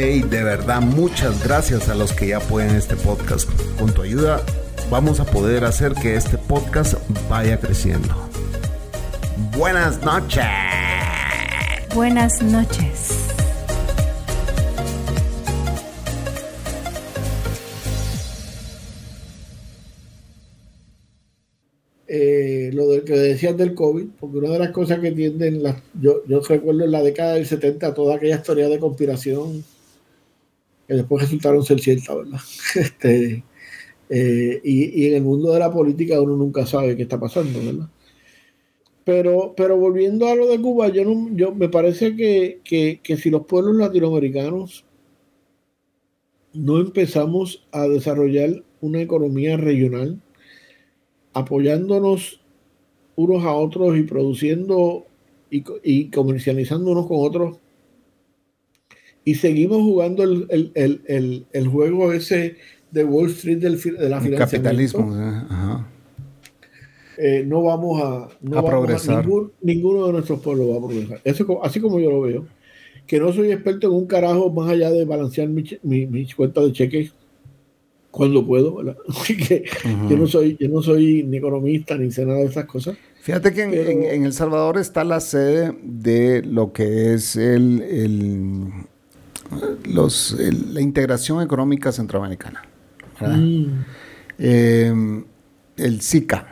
Hey, de verdad, muchas gracias a los que ya apoyan este podcast. Con tu ayuda vamos a poder hacer que este podcast vaya creciendo. Buenas noches. Buenas noches. eh, lo de, que decías del COVID, porque una de las cosas que tienden, las, yo, yo recuerdo en la década del 70 toda aquella historia de conspiración que después resultaron ser ciertas, ¿verdad? Este, eh, y, y, en el mundo de la política uno nunca sabe qué está pasando, ¿verdad? Pero, pero volviendo a lo de Cuba, yo, no, yo me parece que, que, que si los pueblos latinoamericanos no empezamos a desarrollar una economía regional, apoyándonos unos a otros y produciendo y, y comercializando unos con otros, y seguimos jugando el, el, el, el juego ese de Wall Street del, de la El capitalismo. Ajá. Eh, no vamos a, no A vamos progresar. ningún- ninguno de nuestros pueblos va a progresar. Eso, así como yo lo veo. Que no soy experto en un carajo más allá de balancear mi, mi, mi cuenta de cheques cuando puedo, ¿verdad? Así que yo no soy, yo no soy ni economista ni sé nada de esas cosas. Fíjate que en, Pero- en- en El Salvador está la sede de lo que es el, el- los, el- la integración económica centroamericana. Mm. Eh, el SICA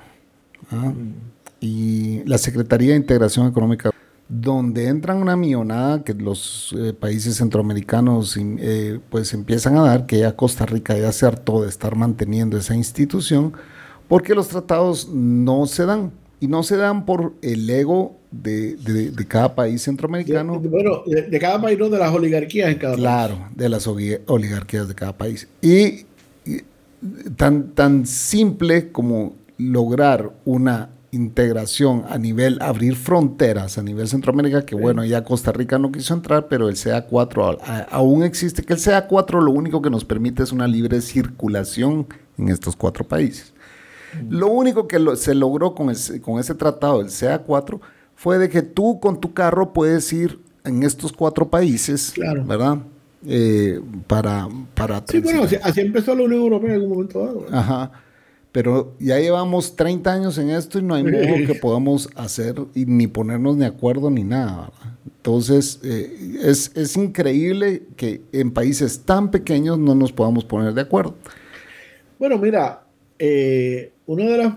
y la Secretaría de Integración Económica, donde entran una millonada que los eh, países centroamericanos eh, pues empiezan a dar, que ya Costa Rica ya se hartó de estar manteniendo esa institución, porque los tratados no se dan. Y no se dan por el ego de, de- de cada país centroamericano. De- bueno, de, cada país, no de las oligarquías en cada país. Claro, de las oli- oligarquías de cada país. Y, y tan, tan simple como lograr una integración a nivel, abrir fronteras a nivel Centroamérica, que bueno, ya Costa Rica no quiso entrar, pero el CA4 a- a- aún existe, que el CA4 lo único que nos permite es una libre circulación en estos cuatro países. Lo único que lo- se logró con, ese- con ese tratado del CA4 fue de que tú con tu carro puedes ir en estos cuatro países, Claro. ¿verdad? Eh, para, para Sí, bueno, así, así empezó la Unión Europea en algún momento dado. ¿verdad? Ajá. Pero ya llevamos 30 años en esto y no hay modo que podamos hacer y ni ponernos de acuerdo ni nada. ¿verdad? Entonces, eh, es, es increíble que en países tan pequeños no nos podamos poner de acuerdo. Bueno, mira, eh, una de las.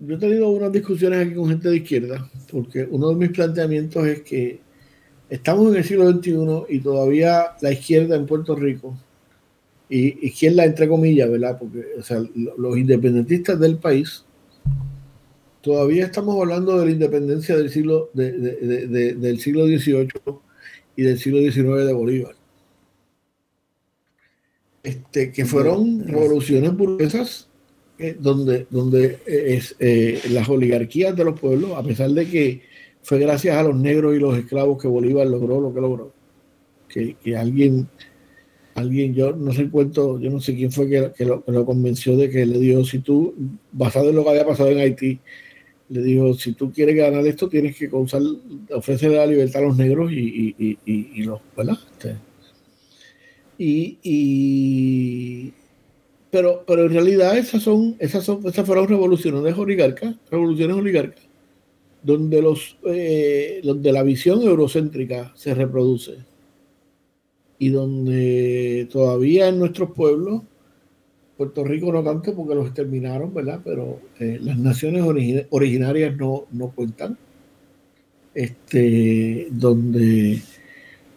Yo he tenido unas discusiones aquí con gente de izquierda, porque uno de mis planteamientos es que estamos en el siglo XXI y todavía la izquierda en Puerto Rico, y izquierda entre comillas, ¿verdad? Porque o sea, lo- los independentistas del país, todavía estamos hablando de la independencia del siglo, de- de- de- de- del siglo XVIII y del siglo XIX de Bolívar. Este, que fueron revoluciones burguesas donde, donde eh, es, eh, las oligarquías de los pueblos, a pesar de que fue gracias a los negros y los esclavos que Bolívar logró lo que logró, que, que alguien, alguien, yo no sé el cuento, yo no sé quién fue que, que lo, convenció de que le dijo, si tú, basado en lo que había pasado en Haití, le dijo, si tú quieres ganar esto, tienes que causar, ofrecerle la libertad a los negros y, y, y, y- y los, ¿verdad? Este, y, y- pero, pero en realidad esas son, esas son, esas fueron revoluciones oligarcas, revoluciones oligarcas, donde los, eh, donde la visión eurocéntrica se reproduce y donde todavía en nuestros pueblos, Puerto Rico no tanto porque los exterminaron, ¿verdad? Pero eh, las naciones origi- originarias no, no cuentan. Este, donde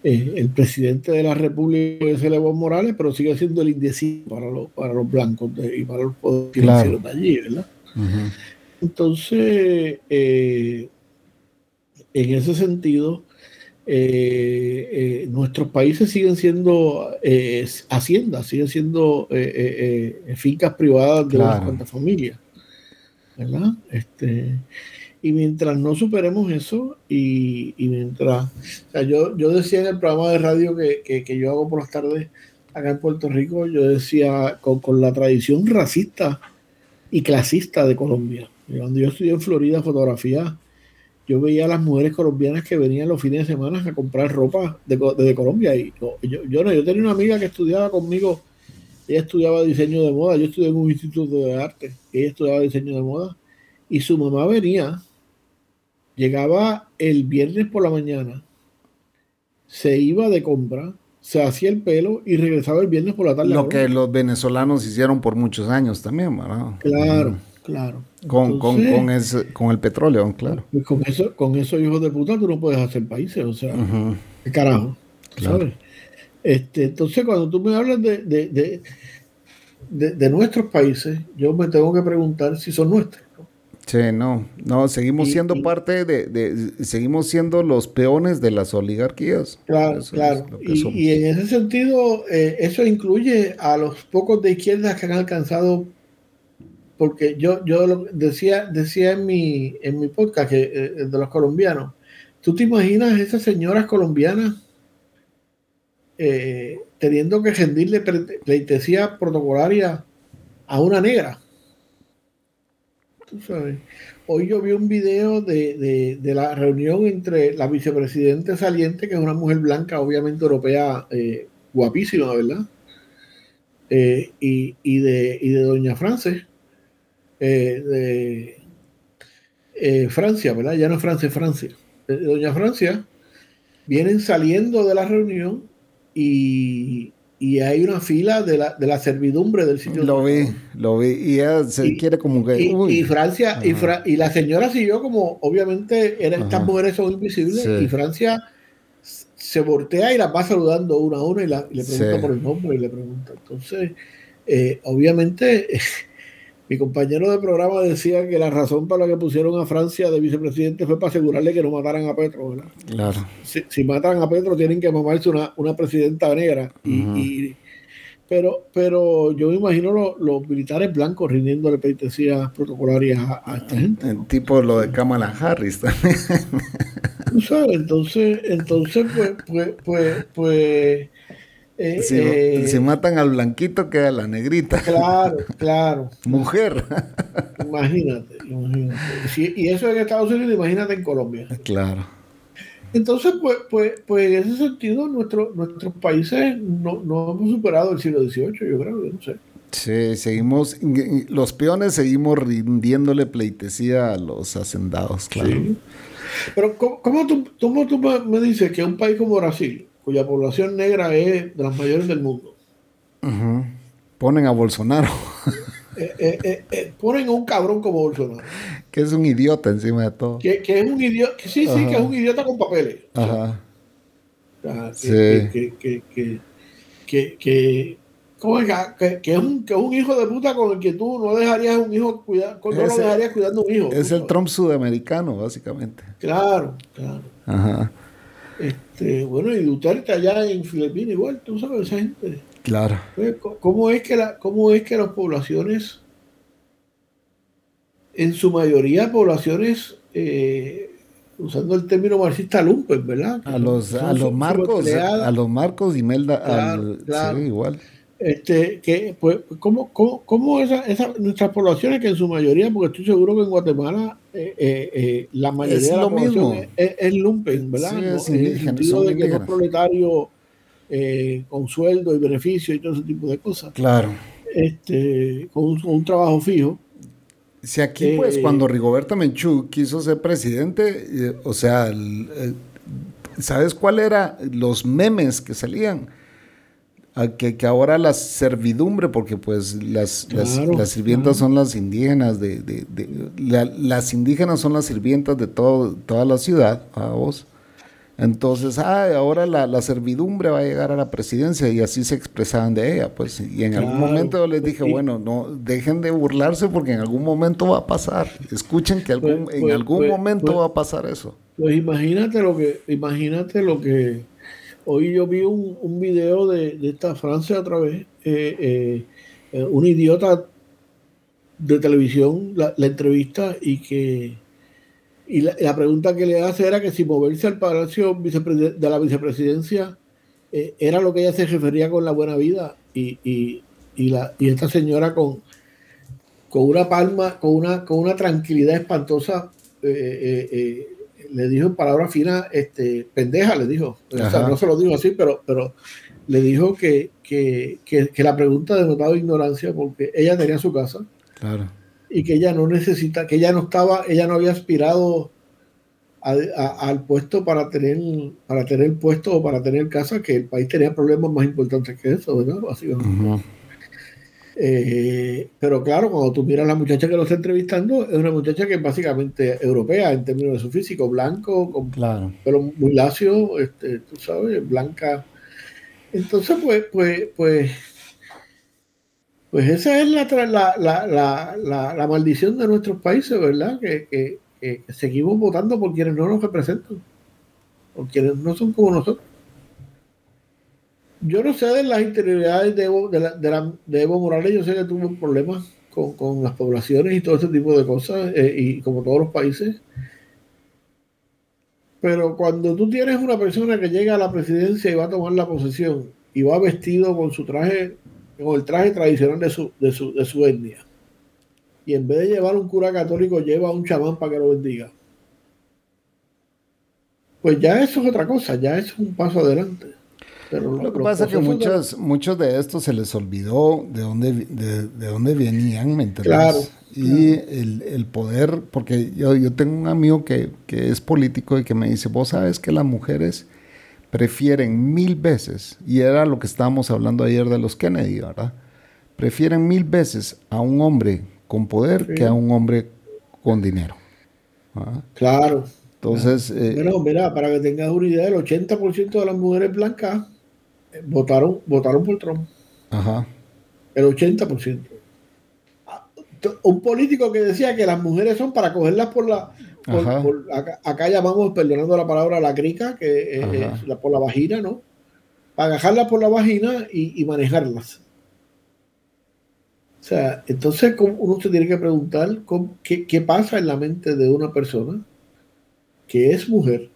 eh, el presidente de la República es el Evo Morales, pero sigue siendo el indeciso para los, para los blancos de- y para los poderes Claro. de allí, ¿verdad? Entonces, eh, en ese sentido, eh, eh, nuestros países siguen siendo haciendas, siguen siendo fincas privadas de unas Claro. cuantas familias, ¿verdad? Este, y mientras no superemos eso, y, mientras, o sea, yo, yo decía en el programa de radio que, que, que yo hago por las tardes acá en Puerto Rico, yo decía con, con la tradición racista y clasista de Colombia. Cuando yo estudié en Florida fotografía, yo veía a las mujeres colombianas que venían los fines de semana a comprar ropa de, de Colombia. Y yo, yo no, yo tenía una amiga que estudiaba conmigo, ella estudiaba diseño de moda, yo estudié en un instituto de arte, ella estudiaba diseño de moda, y su mamá venía, llegaba el viernes por la mañana, se iba de compra, se hacía el pelo y regresaba el viernes por la tarde. Lo que los venezolanos hicieron por muchos años también, ¿verdad? Claro, Claro. Con, con, con, ese, con el petróleo, claro. Pues con eso, con esos hijos de puta tú no puedes hacer países, o sea, ¿qué carajo? ¿Sabes? Este, entonces, cuando tú me hablas de, de, de, de, nuestros países, yo me tengo que preguntar si son nuestros. Sí, no, no, seguimos siendo parte de, seguimos siendo los peones de las oligarquías. Claro, claro. Y, en ese sentido, eh, eso incluye a los pocos de izquierda que han alcanzado, porque yo, yo decía, decía en mi, en mi podcast que, eh, de los colombianos, ¿tú te imaginas esas señoras colombianas eh, teniendo que rendirle pleitesía protocolaria a una negra? Hoy yo vi un video de, la reunión entre la vicepresidenta saliente, que es una mujer blanca, obviamente europea, eh, guapísima, ¿verdad? Eh, y, de, de Doña Frances, eh, de Francia, ¿verdad? Ya no es Francia, Francia. Doña Francia, vienen saliendo de la reunión y, y hay una fila de la, de la servidumbre del sitio. Lo vi, lo vi. Y ella se quiere como que. Y, Francia, y, y, la señora siguió como, obviamente, estas mujeres son invisibles, y Francia se voltea y la va saludando una a una y, la, le pregunta por el nombre y le pregunta. Entonces, eh, obviamente, mi compañero de programa decía que la razón para la que pusieron a Francia de vicepresidente fue para asegurarle que no mataran a Petro, ¿verdad? Claro. Si, matan a Petro tienen que mamarse una, una presidenta negra. y, pero, pero yo me imagino los militares blancos rindiéndole pleitesías protocolarias a, esta gente. Tipo lo de Kamala Harris también. sabes? Entonces, entonces pues, pues, pues, pues eh, si, eh, matan al blanquito, queda la negrita. Claro, claro. Mujer. Imagínate, imagínate. y eso en Estados Unidos, imagínate en Colombia. Claro. Entonces, pues, pues, pues en ese sentido, nuestro, nuestros países no, no hemos superado el siglo XVIII, yo creo, yo no sé. Sí, seguimos, los peones seguimos rindiéndole pleitesía a los hacendados, claro. Pero, ¿cómo, tú, cómo tú me dices que un país como Brasil, cuya población negra es de las mayores del mundo. Ponen a Bolsonaro. Eh, eh, eh, ponen a un cabrón como Bolsonaro. Que es un idiota encima de todo. Que, es un idiota, sí, sí, que es un idiota con papeles. Ajá. sí. que, que, que, que, ¿cómo es? Que, es un, que es un hijo de puta con el que tú no dejarías un hijo cuidar, no lo dejarías cuidando un hijo. Es el Trump sudamericano, básicamente. Claro, claro. Ajá. Este, bueno, y Duterte allá en Filipinas igual, tú sabes, esa gente. Claro. ¿Cómo es que, la, cómo es que las poblaciones, en su mayoría poblaciones, eh, usando el término marxista lumpen, ¿verdad? A los, a los marcos, a los marcos y Melda, sí, igual. Este, que, pues, ¿cómo, cómo, cómo esa, esa, nuestras poblaciones, que en su mayoría, porque estoy seguro que en Guatemala eh, eh, eh la mayoría de la población es, es, lumpen, ¿verdad? Sí, es en el sentido de que es proletario eh, con sueldo y beneficio y todo ese tipo de cosas. Claro. Este, con un, un trabajo fijo. Si aquí, pues, cuando Rigoberta Menchú quiso ser presidente, o sea, ¿sabes cuál era los memes que salían? Que, que, ahora la servidumbre, porque pues las, las, sirvientas son las indígenas de, de, las indígenas son las sirvientas de todo, toda la ciudad, a vos. Entonces, ah, ahora la, la, servidumbre va a llegar a la presidencia y así se expresaban de ella, pues. Y en algún momento les dije, bueno, no dejen de burlarse porque en algún momento va a pasar. Escuchen que algún, pues, en pues, algún pues, momento va a pasar eso. Pues imagínate lo que, imagínate lo que Hoy yo vi un, un video de, esta Francia otra vez, eh, eh, eh, un idiota de televisión la, entrevista y que y la, pregunta que le hace era que si moverse al palacio de la vicepresidencia era lo que ella se refería con la buena vida y, y, y, la, y esta señora con, con una palma, con una, con una tranquilidad espantosa le dijo en palabras finas, este, pendeja, le dijo. O sea, no se lo dijo así, pero, pero le dijo que, que, que, la pregunta denotaba ignorancia porque ella tenía su casa. Claro. Y que ella no necesita, que ella no estaba, ella no había aspirado al puesto para tener, para tener puesto o para tener casa, que el país tenía problemas más importantes que eso, ¿verdad? Eh, pero claro, cuando tú miras a la muchacha que lo está entrevistando, es una muchacha que es básicamente europea en términos de su físico, blanco, con claro. pelo muy lacio, este, tú sabes, blanca. Entonces, pues, pues, pues, pues esa es la, la, la, la maldición de nuestros países, ¿verdad? Que, que, que, seguimos votando por quienes no nos representan, por quienes no son como nosotros yo no sé de las interioridades de Evo, de, de, Evo Morales, yo sé que tuvo problemas con, con, las poblaciones y todo ese tipo de cosas, eh, y como todos los países. Pero cuando tú tienes una persona que llega a la presidencia y va a tomar la posesión y va vestido con su traje, con el traje tradicional de su, de su, de su etnia, y en vez de llevar un cura católico, lleva un chamán para que lo bendiga, pues ya eso es otra cosa, ya eso es un paso adelante lo que pasa es que muchos, muchos de estos se les olvidó de dónde, de, dónde venían, ¿me entiendes? Y El, el, poder, porque yo, yo tengo un amigo que, que, es político y que me dice, vos sabes que las mujeres prefieren mil veces, y era lo que estábamos hablando ayer de los Kennedy, ¿verdad? Prefieren mil veces a un hombre con poder que a un hombre con dinero. Claro. Entonces. Eh, bueno, mira, para que tengas una idea, el 80% de las mujeres blancas votaron, votaron por Trump. Ajá. El 80%. Un político que decía que las mujeres son para cogerlas por la. acá, llamamos, perdonando la palabra, la crica, que es la, por la vagina, ¿no? Para agarrarlas por la vagina y, manejarlas. O sea, entonces uno se tiene que preguntar qué, qué pasa en la mente de una persona que es mujer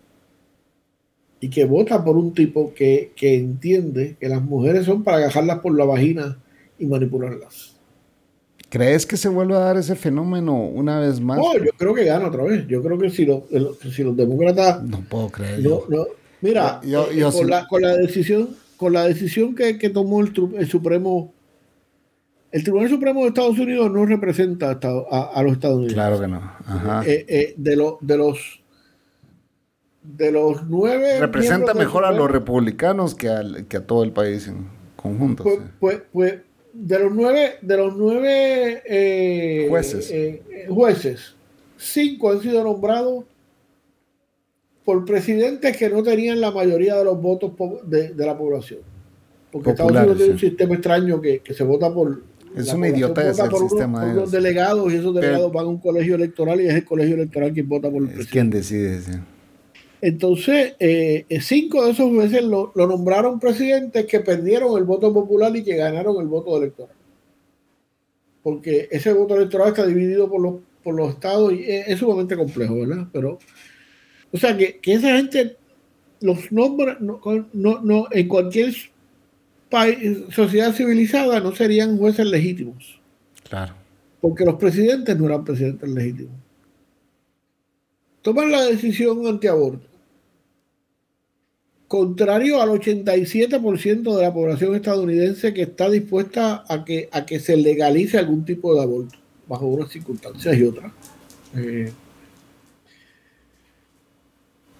y que vota por un tipo que, entiende que las mujeres son para agarrarlas por la vagina y manipularlas. ¿Crees que se vuelve a dar ese fenómeno una vez más? No, yo creo que gana otra vez. Yo creo que si, los, si los demócratas... No puedo creer. mira, con, la, con, la, decisión, con la decisión que, tomó el, Supremo... El Tribunal Supremo de Estados Unidos no representa a, los Estados Unidos. Claro que no. Eh, eh, de, lo, de los de los nueve. Representa mejor a los republicanos que, que a todo el país en conjunto. Pues, pues, pues, de los nueve, de los nueve eh, jueces. Eh, jueces, cinco han sido nombrados por presidentes que no tenían la mayoría de los votos de, la población. Porque Estados Unidos tiene un sistema extraño que, se vota por. Es una idiotez el sistema. de los delegados y esos delegados van a un colegio electoral y es el colegio electoral quien vota por el es quien decide. Sí. Entonces, eh, cinco de esos jueces lo, nombraron presidentes que perdieron el voto popular y que ganaron el voto electoral. Porque ese voto electoral está dividido por los, por los estados y es, sumamente complejo, ¿verdad? Pero, o sea, que, esa gente los nombra, no, no, en cualquier país, sociedad civilizada no serían jueces legítimos. Claro. Porque los presidentes no eran presidentes legítimos. Toman la decisión antiaborto contrario al 87% de la población estadounidense que está dispuesta a que, a que se legalice algún tipo de aborto, bajo unas circunstancias y otras. Eh,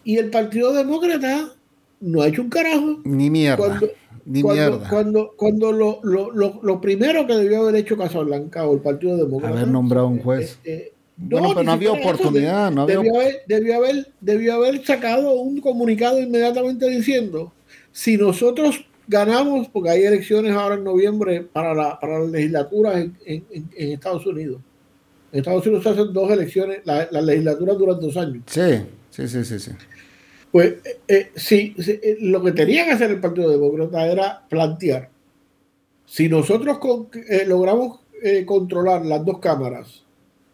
y el Partido Demócrata no ha hecho un carajo. Ni mierda. Cuando, ni mierda. cuando, cuando lo, lo, lo, primero que debió haber hecho Casablanca o el Partido Demócrata. Haber nombrado un juez. Eh, eh, no, pero no había oportunidad. no debió, haber, debió, haber, debió haber sacado un comunicado inmediatamente diciendo, si nosotros ganamos, porque hay elecciones ahora en noviembre para, la, para las legislaturas en, en, en, Estados Unidos. En Estados Unidos se hacen dos elecciones, las la legislaturas duran dos años. Sí, sí, sí, sí. sí. Pues eh, sí, eh, lo que tenía que hacer el Partido Demócrata era plantear, si nosotros eh, logramos controlar las dos cámaras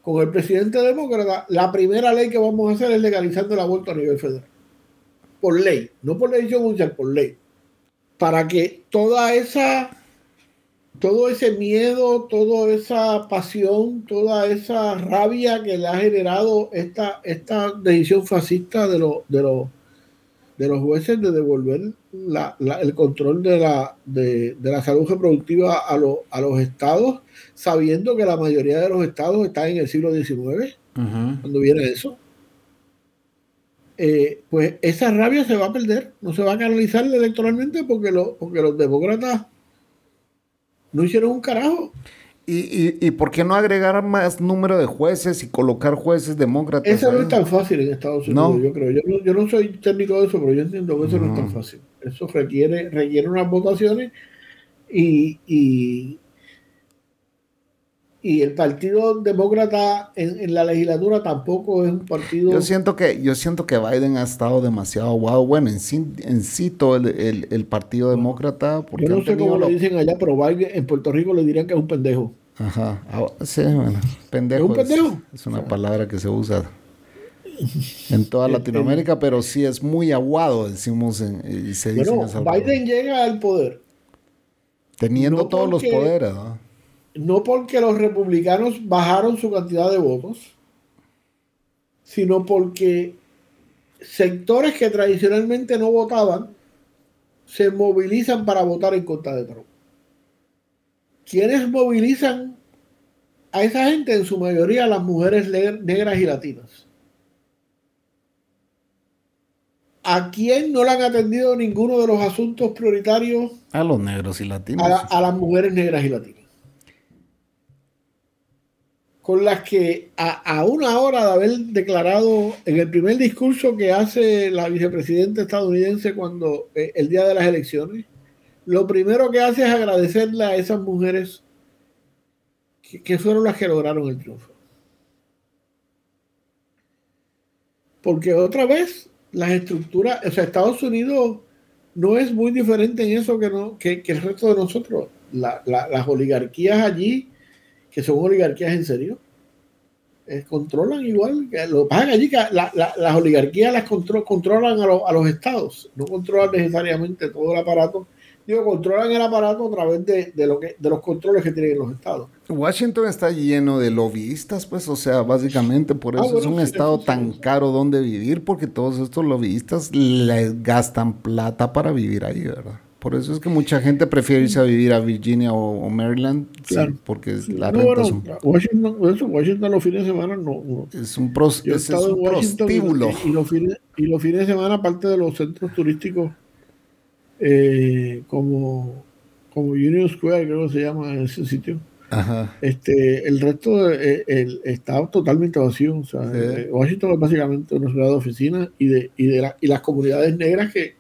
con el presidente demócrata, la primera ley que vamos a hacer es legalizando el aborto a nivel federal. Por ley, no por ley judicial, por ley. Para que toda esa, todo ese miedo, toda esa pasión, toda esa rabia que le ha generado esta, esta decisión fascista de, los de, los de los jueces de devolver el control de la, de, la salud reproductiva a, a los estados sabiendo que la mayoría de los estados están en el siglo XIX, cuando viene eso. Eh, pues esa rabia se va a perder, no se va a canalizar electoralmente porque, lo, porque los demócratas No hicieron un carajo. ¿Y, y, por qué no agregar más número de jueces y colocar jueces demócratas? Eso no es tan fácil en Estados Unidos, yo creo. Yo no, yo no, soy técnico de eso, pero yo entiendo que eso no, es tan fácil. Eso requiere, requiere unas votaciones y, y, y el Partido Demócrata en, la legislatura tampoco es un partido. Yo siento que, yo siento que Biden ha estado demasiado guau. Bueno, en sí, en sí todo el, el, Partido Demócrata. Yo no sé cómo lo... dicen allá, pero Biden en Puerto Rico le dirían que es un pendejo. Ajá. Ah, sí, bueno, pendejo. ¿Es un pendejo? Es, una palabra que se usa en toda Latinoamérica, pero sí es muy aguado, decimos, en, y se dice Biden llega al poder. Teniendo todos los poderes, ¿no? no porque los republicanos bajaron su cantidad de votos, sino porque sectores que tradicionalmente no votaban se movilizan para votar en contra de Trump. ¿Quiénes movilizan a esa gente? En su mayoría las mujeres negras y latinas. ¿A quién no le han atendido ninguno de los asuntos prioritarios? A los negros y latinos. a las mujeres negras y latinas con las que a, una hora de haber declarado en el primer discurso que hace la vicepresidenta estadounidense cuando eh, el día de las elecciones, lo primero que hace es agradecerle a esas mujeres que, fueron las que lograron el triunfo. Porque otra vez las estructuras, o sea, Estados Unidos no es muy diferente en eso que, no, que, el resto de nosotros. las oligarquías allí que son oligarquías en serio, eh, controlan igual. Que lo que pasa allí que las oligarquías las controlan a, a, los estados, no controlan necesariamente todo el aparato. Digo, controlan el aparato a través de, de, lo que, de los controles que tienen los estados. Washington está lleno de lobbyistas, pues, o sea, básicamente por ah, eso es un estado tan caro donde vivir, porque todos estos lobbyistas les gastan plata para vivir ahí, ¿verdad? Por eso es que mucha gente prefiere irse a vivir a Virginia o, Maryland, porque la renta es un... Washington, Washington los fines de semana no. es un, pros, es un prostíbulo. Y, los fines, y los fines de semana, aparte de los centros turísticos, eh, como, como Union Square, creo que se llama ese sitio. Ajá. Este, el resto eh, el, está totalmente vacío. O sea, eh, Washington es básicamente una ciudad de oficinas y de, y de y las comunidades negras que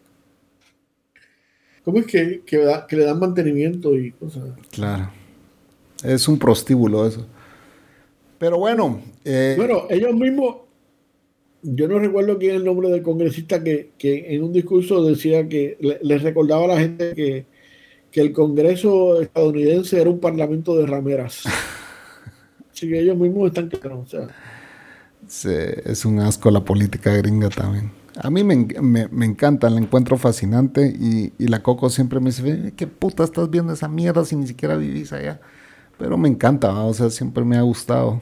¿Cómo es que, le dan mantenimiento y cosas? Claro. Es un prostíbulo eso. Pero bueno. Eh, bueno, ellos mismos. Yo no recuerdo quién es el nombre del congresista que, en un discurso decía que les recordaba a la gente que, el Congreso estadounidense era un parlamento de rameras. Así que ellos mismos están claros. es un asco la política gringa también. A mí me, me, encanta, la encuentro fascinante y, la Coco siempre me dice, ¿qué puta estás viendo esa mierda si ni siquiera vivís allá? Pero me encanta, o sea, siempre me ha gustado.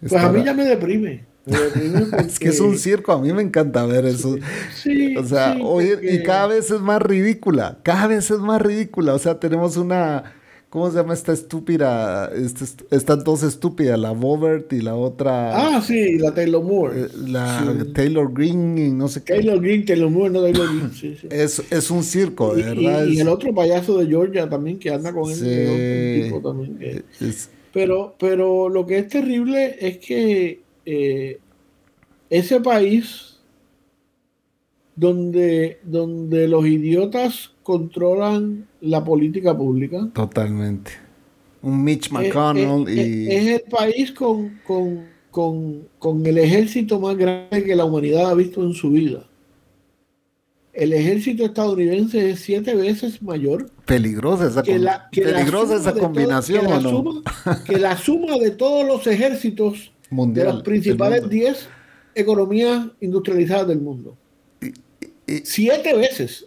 Pues a mí ya me deprime. es que es un circo, a mí me encanta ver eso. Sí, o sea, y cada vez es más ridícula, cada vez es más ridícula. O sea, tenemos una ¿Cómo se llama esta estúpida? Esta, estas dos estúpidas, la Bobert y la otra. Ah, sí, la Taylor Moore. Eh, la Taylor Green y no sé qué. Taylor Green, Taylor Moore, no Taylor Green. Sí, sí. Es, es, un circo, de verdad. Y, el otro payaso de Georgia también que anda con él. Tipo también pero, pero lo que es terrible es que eh, ese país donde, donde los idiotas controlan la política pública. Totalmente. Un Mitch McConnell es, y... Es el país con, con, el ejército más grande que la humanidad ha visto en su vida. El ejército estadounidense es siete veces mayor. Peligrosa esa, peligrosa esa combinación. que, la suma, que la suma de todos los ejércitos de las principales 10 economías industrializadas del mundo. siete veces.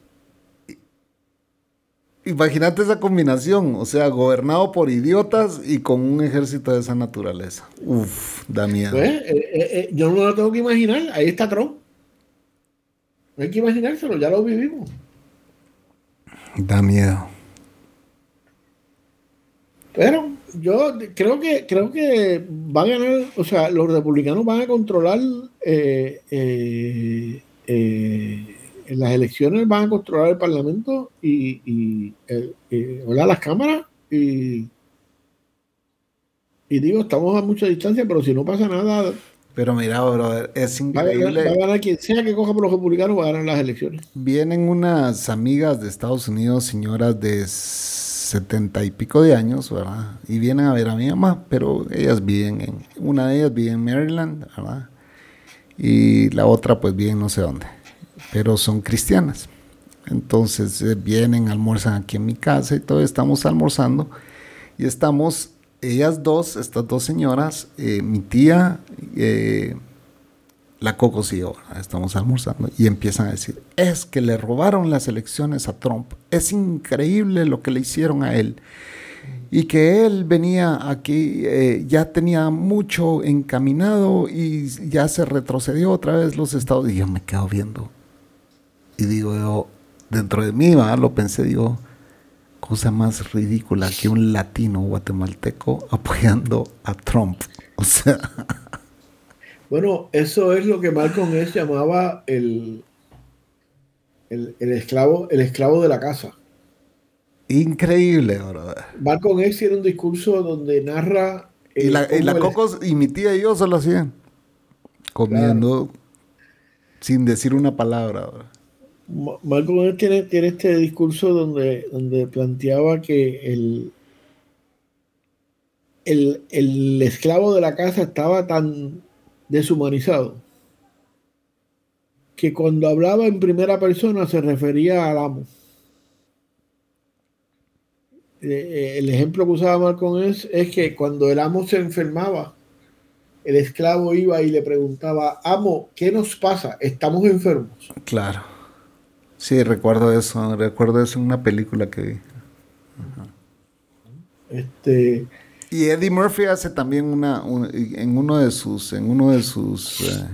Imagínate esa combinación, o sea, gobernado por idiotas y con un ejército de esa naturaleza. Uf, da miedo. Pues, eh, eh, eh, yo no lo tengo que imaginar, ahí está Trump. No hay que imaginárselo, ya lo vivimos. Da miedo. Pero yo creo que creo que va a ganar, o sea, los republicanos van a controlar eh, en las elecciones van a controlar el Parlamento y, y las cámaras y, y digo, estamos a mucha distancia, pero si no pasa nada, pero mira, brother, es increíble. Va a, ganar, quien sea que coja por los republicanos, va a ganar las elecciones. Vienen unas amigas de Estados Unidos, señoras de setenta y pico de años, ¿verdad? Y vienen a ver a mi mamá, pero ellas viven en, una de ellas vive en Maryland, ¿verdad? Y la otra pues vive no sé dónde, pero son cristianas. Entonces eh, vienen, almuerzan aquí en mi casa y todo, estamos almorzando y estamos ellas dos, estas dos señoras, eh, mi tía, eh, la Coco y estamos almorzando y empiezan a decir, es que le robaron las elecciones a Trump, es increíble lo que le hicieron a él. Y que él venía aquí, eh, ya tenía mucho encaminado y ya se retrocedió otra vez los estados. Y yo me quedo viendo. Y digo yo, dentro de mí, lo pensé, digo, cosa más ridícula que un latino guatemalteco apoyando a Trump. O sea. Bueno, eso es lo que Malcolm X llamaba el, el, esclavo, el esclavo de la casa. Increíble, verdad. Malcolm X tiene un discurso donde narra. y la, y Cocos y mi tía y yo solo hacían. Comiendo sin decir una palabra. Malcolm tiene, tiene este discurso donde, donde planteaba que el, el, esclavo de la casa estaba tan deshumanizado que cuando hablaba en primera persona se refería al amo. Eh, eh, el ejemplo que usaba Malcolm es, es que cuando el amo se enfermaba, el esclavo iba y le preguntaba, amo, ¿qué nos pasa? Estamos enfermos. Claro. Sí, recuerdo eso, recuerdo eso en una película que vi. Este y Eddie Murphy hace también una, en uno de sus en uno de sus eh,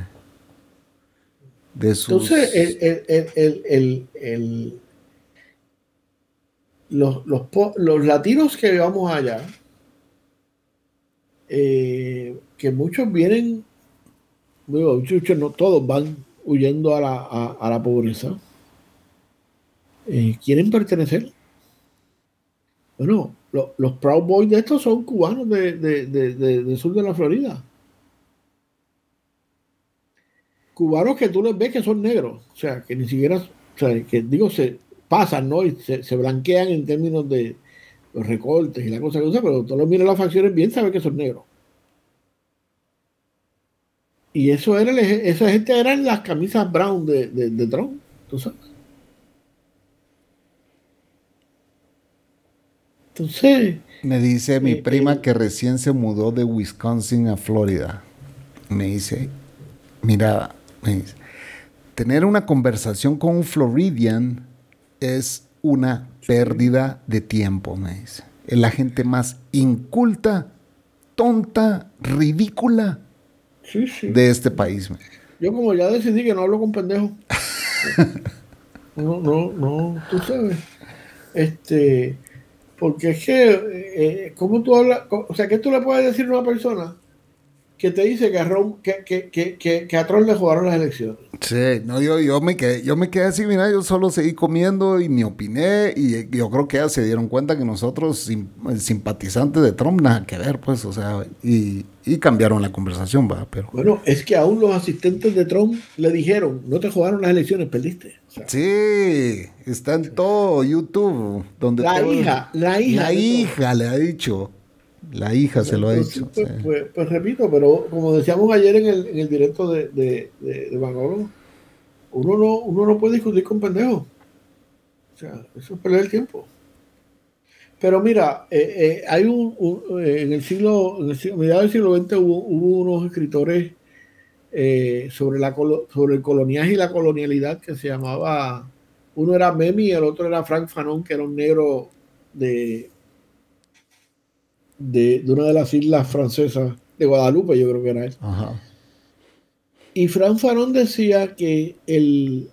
de sus entonces el, el, los, los, los, latinos que vamos allá eh, que muchos vienen muchos no todos van huyendo a la, a la pobreza eh, quieren pertenecer. Bueno, los Proud Boys de estos son cubanos de, del sur de la Florida. Cubanos que tú les ves que son negros, o sea, que ni siquiera, o sea, que digo, se pasan, ¿no? Y se, blanquean en términos de los recortes y la cosa que usa, pero todos los miran las facciones bien saben que son negros. Y eso era, esa gente eran las camisas brown de, de, de Trump, ¿tú sabes? Entonces. Me dice mi eh, prima eh, que recién se mudó de Wisconsin a Florida. Me dice, mira, tener una conversación con un Floridian es una pérdida de tiempo, me dice. Es la gente más inculta, tonta, ridícula de este país. Yo como ya decidí que no hablo con pendejos. no, no, no, tú sabes. Este, porque es que, eh, ¿cómo tú hablas? O sea, ¿qué tú le puedes decir a una persona que te dice que a, que, que, que, que a Trump le jugaron las elecciones. Sí, no, yo, yo, me quedé, yo me quedé así, mira, yo solo seguí comiendo y ni opiné y yo creo que ya se dieron cuenta que nosotros simpatizantes de Trump nada que ver, pues, o sea, y, y cambiaron la conversación, va, pero... Bueno, es que aún los asistentes de Trump le dijeron, no te jugaron las elecciones, perdiste. sí, está en todo YouTube. Donde la hija, la hija. La hija le ha dicho. La hija se lo ha dicho. Pues, pues, pues, repito, pero como decíamos ayer en el, en el directo de, de, de, uno no, uno no puede discutir con pendejos. O sea, eso es perder el tiempo. Pero mira, eh, eh, hay un, eh, en el siglo, en el siglo, mediados del siglo XX hubo, hubo unos escritores sobre, la, sobre el coloniaje y la colonialidad que se llamaba, uno era Memi y el otro era Frank Fanon, que era un negro de, de, una de las islas francesas, de Guadalupe, yo creo que era él. Y Fran Farón decía que el,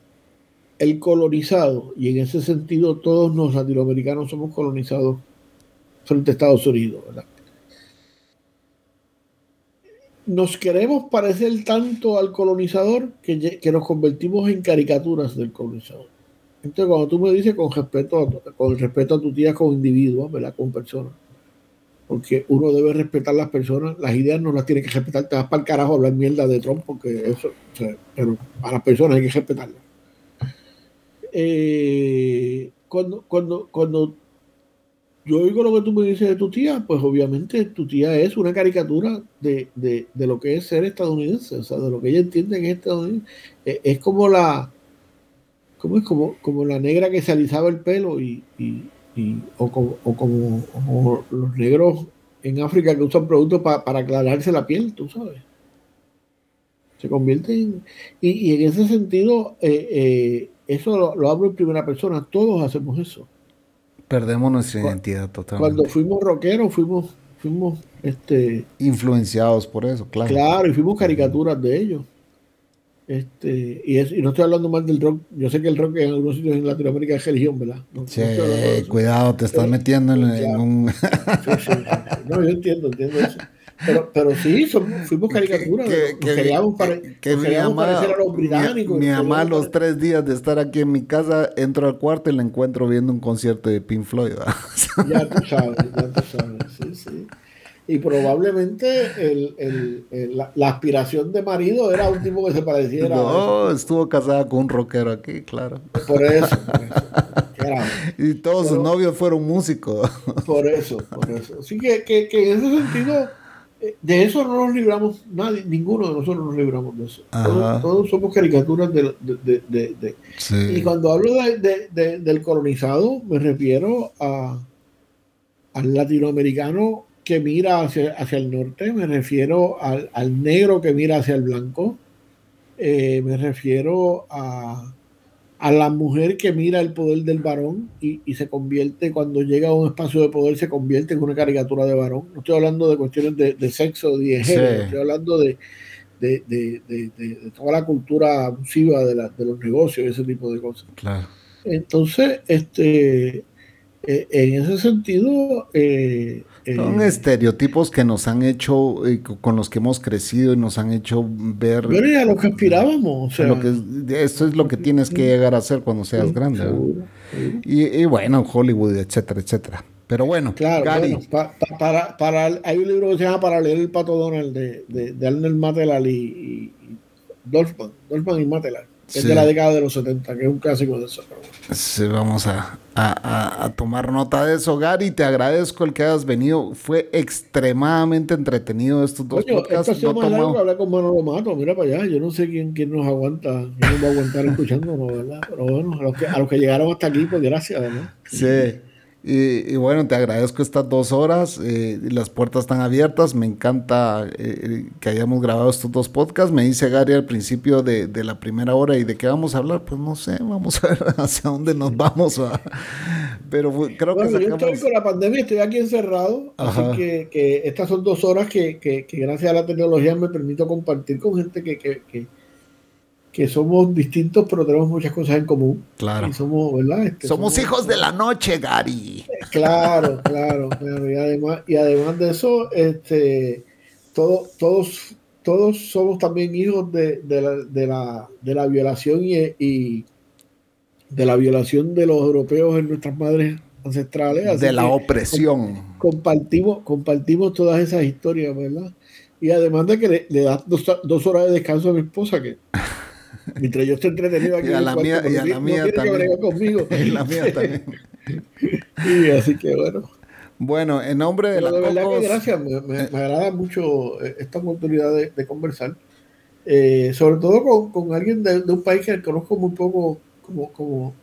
el colonizado, y en ese sentido todos los latinoamericanos somos colonizados frente a Estados Unidos, ¿verdad? Nos queremos parecer tanto al colonizador que, que nos convertimos en caricaturas del colonizador. Entonces, cuando tú me dices con respeto, con respeto a tu tía como individuo, ¿verdad? Como persona. Porque uno debe respetar las personas, las ideas no las tiene que respetar. Te vas para el carajo a hablar mierda de Trump, porque eso, pero a las personas hay que respetarlas. Eh, cuando, cuando, cuando yo oigo lo que tú me dices de tu tía, pues obviamente tu tía es una caricatura de, de, lo que es ser estadounidense, o sea, de lo que ella entiende que es estadounidense. Es, es como la, ¿cómo es? Como, como la negra que se alisaba el pelo y, y o, como, o, como, o, los negros en África que usan productos pa, para aclararse la piel, tú sabes. Se convierte en... Y, y en ese sentido, eh, eh, eso lo, lo hablo en primera persona, todos hacemos eso. Perdemos nuestra identidad totalmente. Cuando fuimos rockeros, fuimos, fuimos este, influenciados por eso, claro. Claro, y fuimos caricaturas de ellos. Este, y, es, y no estoy hablando más del rock. Yo sé que el rock en algunos sitios en Latinoamérica es religión, ¿verdad? No, sí, no cuidado, te estás metiendo en, un. sí, sí, sí, no, yo entiendo, entiendo eso. Pero, pero sí, somos, fuimos caricaturas. Que, que, queríamos, pare, que mi mamá, parecer a los británicos. Mi, mi mamá, los tres días de estar aquí en mi casa, entro al cuarto y la encuentro viendo un concierto de Pink Floyd. ¿verdad? Ya tú sabes, ya tú sabes, sí, sí. Y probablemente el, el, el, la, la, aspiración de marido era un tipo que se pareciera. No, estuvo casada con un rockero aquí, claro. Por eso. Por eso. Y todos Pero, sus novios fueron músicos. Por eso, por eso. Así que, que, que en ese sentido de eso no nos libramos nadie, ninguno de nosotros nos libramos de eso. Todos, todos, somos caricaturas de... de, de, de sí. Y cuando hablo del colonizado, me refiero a, al latinoamericano que mira hacia, hacia el norte, me refiero al, al, negro que mira hacia el blanco, eh, me refiero a, a la mujer que mira el poder del varón y, y, se convierte, cuando llega a un espacio de poder, se convierte en una caricatura de varón. No estoy hablando de cuestiones de, de sexo, de género, sí. estoy hablando de, de, de, toda la cultura abusiva de, la, de, los negocios, ese tipo de cosas. Claro. Entonces, este, eh, en ese sentido... Eh, son eh, estereotipos que nos han hecho, eh, con los que hemos crecido y nos han hecho ver. Pero ya lo que aspirábamos. O sea, lo que, esto es lo que tienes que llegar a hacer cuando seas sí, grande. Y, y, bueno, Hollywood, etcétera, etcétera. Pero bueno, claro, Gary. Bueno, pa, pa, para, para, hay un libro que se llama Para leer el pato Donald de, de, de Arnold Matelal y, y Dolphman, Dolphman y Sí. Es de la década de los 70, que es un clásico de eso. Sí, vamos a, a, a, tomar nota de eso, Gary. Te agradezco el que hayas venido. Fue extremadamente entretenido estos dos Oye, podcasts. Semana no tomado... hablar con Manolo Mato, mira para allá. Yo no sé quién, quién nos aguanta, quién nos va a aguantar escuchándonos, ¿verdad? Pero bueno, a los que, a los que llegaron hasta aquí, pues gracias, ¿verdad? Sí. Y, y, bueno, te agradezco estas dos horas. Eh, las puertas están abiertas. Me encanta eh, que hayamos grabado estos dos podcasts. Me dice Gary al principio de, de, la primera hora y de qué vamos a hablar. Pues no sé, vamos a ver hacia dónde nos vamos. ¿va? Pero creo bueno, que sacamos... yo estoy con la pandemia, estoy aquí encerrado. Ajá. Así que, que, estas son dos horas que, que, gracias a la tecnología me permito compartir con gente que, que somos distintos, pero tenemos muchas cosas en común. Claro. Y somos, ¿verdad? Este, somos, somos, hijos de la noche, Gary. Claro, claro, claro. Y además, y además de eso, este, todo, todos, todos somos también hijos de, de, la, de, la, de la violación y, y, de la violación de los europeos en nuestras madres ancestrales. de la opresión. Compartimos, compartimos todas esas historias, ¿verdad? Y además de que le, le das dos, dos horas de descanso a mi esposa, que Mientras yo estoy entretenido aquí. Y a la cuarto, mía, y a la no mía también. Conmigo. y la mía también. y así que bueno. Bueno, en nombre de Pero la de verdad Cocos, que gracias, me, me, me, agrada mucho eh, esta oportunidad de, de conversar. Eh, sobre todo con, con alguien de, de, un país que conozco muy poco como, como,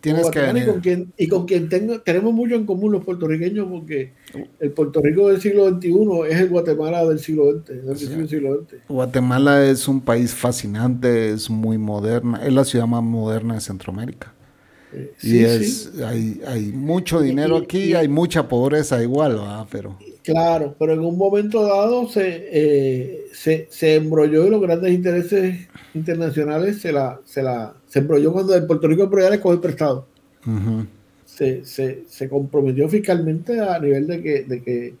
Tienes que y con quien, y con quien tengo, tenemos mucho en común los puertorriqueños porque el Puerto Rico del siglo XXI es el Guatemala del siglo XX, del sí. siglo XX. Guatemala es un país fascinante, es muy moderna, es la ciudad más moderna de Centroamérica. Eh, sí, y es, sí. hay, hay mucho dinero y, aquí, y, hay mucha pobreza igual, ¿verdad? Pero... Claro, pero en un momento dado se, eh, se, se embrolló y los grandes intereses internacionales se la, se la se embrolló cuando el Puerto Rico de le cogió prestado. Uh -huh. se, se, comprometió fiscalmente a nivel de que, de que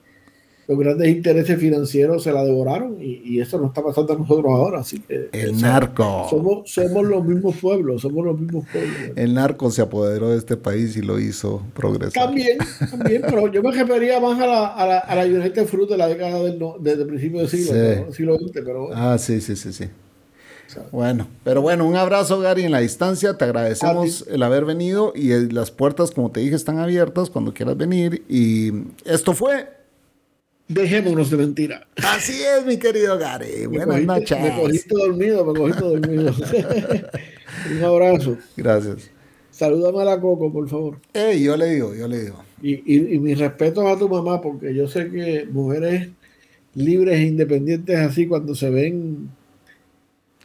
los grandes intereses financieros se la devoraron y, eso no está pasando a nosotros ahora. Así que, el narco. Somos, somos los mismos pueblos, somos los mismos pueblos. El narco se apoderó de este país y lo hizo progresar. También, también, pero yo me refería más a la, a la, a la United Fruit de la década del, del principio del siglo, siglo XX. Pero, ah, sí, sí, sí, sí. Bueno, pero bueno, un abrazo Gary en la distancia, te agradecemos el haber venido y las puertas, como te dije, están abiertas cuando quieras venir y esto fue Dejémonos de mentira. Así es, mi querido Gary. Buenas noches. Me cogiste dormido, me cogiste dormido. Un abrazo. Gracias. Salúdame a la Coco, por favor. Eh, yo le digo, yo le digo. Y, y, y mis respetos a tu mamá, porque yo sé que mujeres libres e independientes así, cuando se ven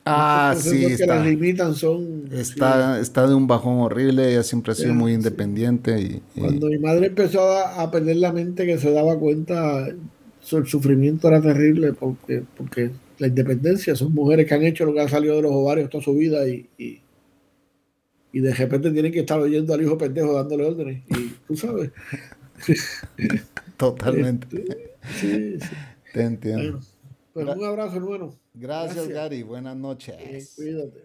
Ah, sí. Está, que las limitan son. Está, está de un bajón horrible. Ella siempre ha sido muy independiente. Y, Cuando mi madre empezó a, perder la mente, que se daba cuenta, el sufrimiento era terrible porque, porque la independencia son mujeres que han hecho lo que ha salido de los ovarios toda su vida y, y, de repente tienen que estar oyendo al hijo pendejo dándole órdenes. Y tú sabes. Totalmente. sí, sí. Te entiendo. Pues un abrazo, hermano. Gracias, Gary. Buenas noches. cuídate.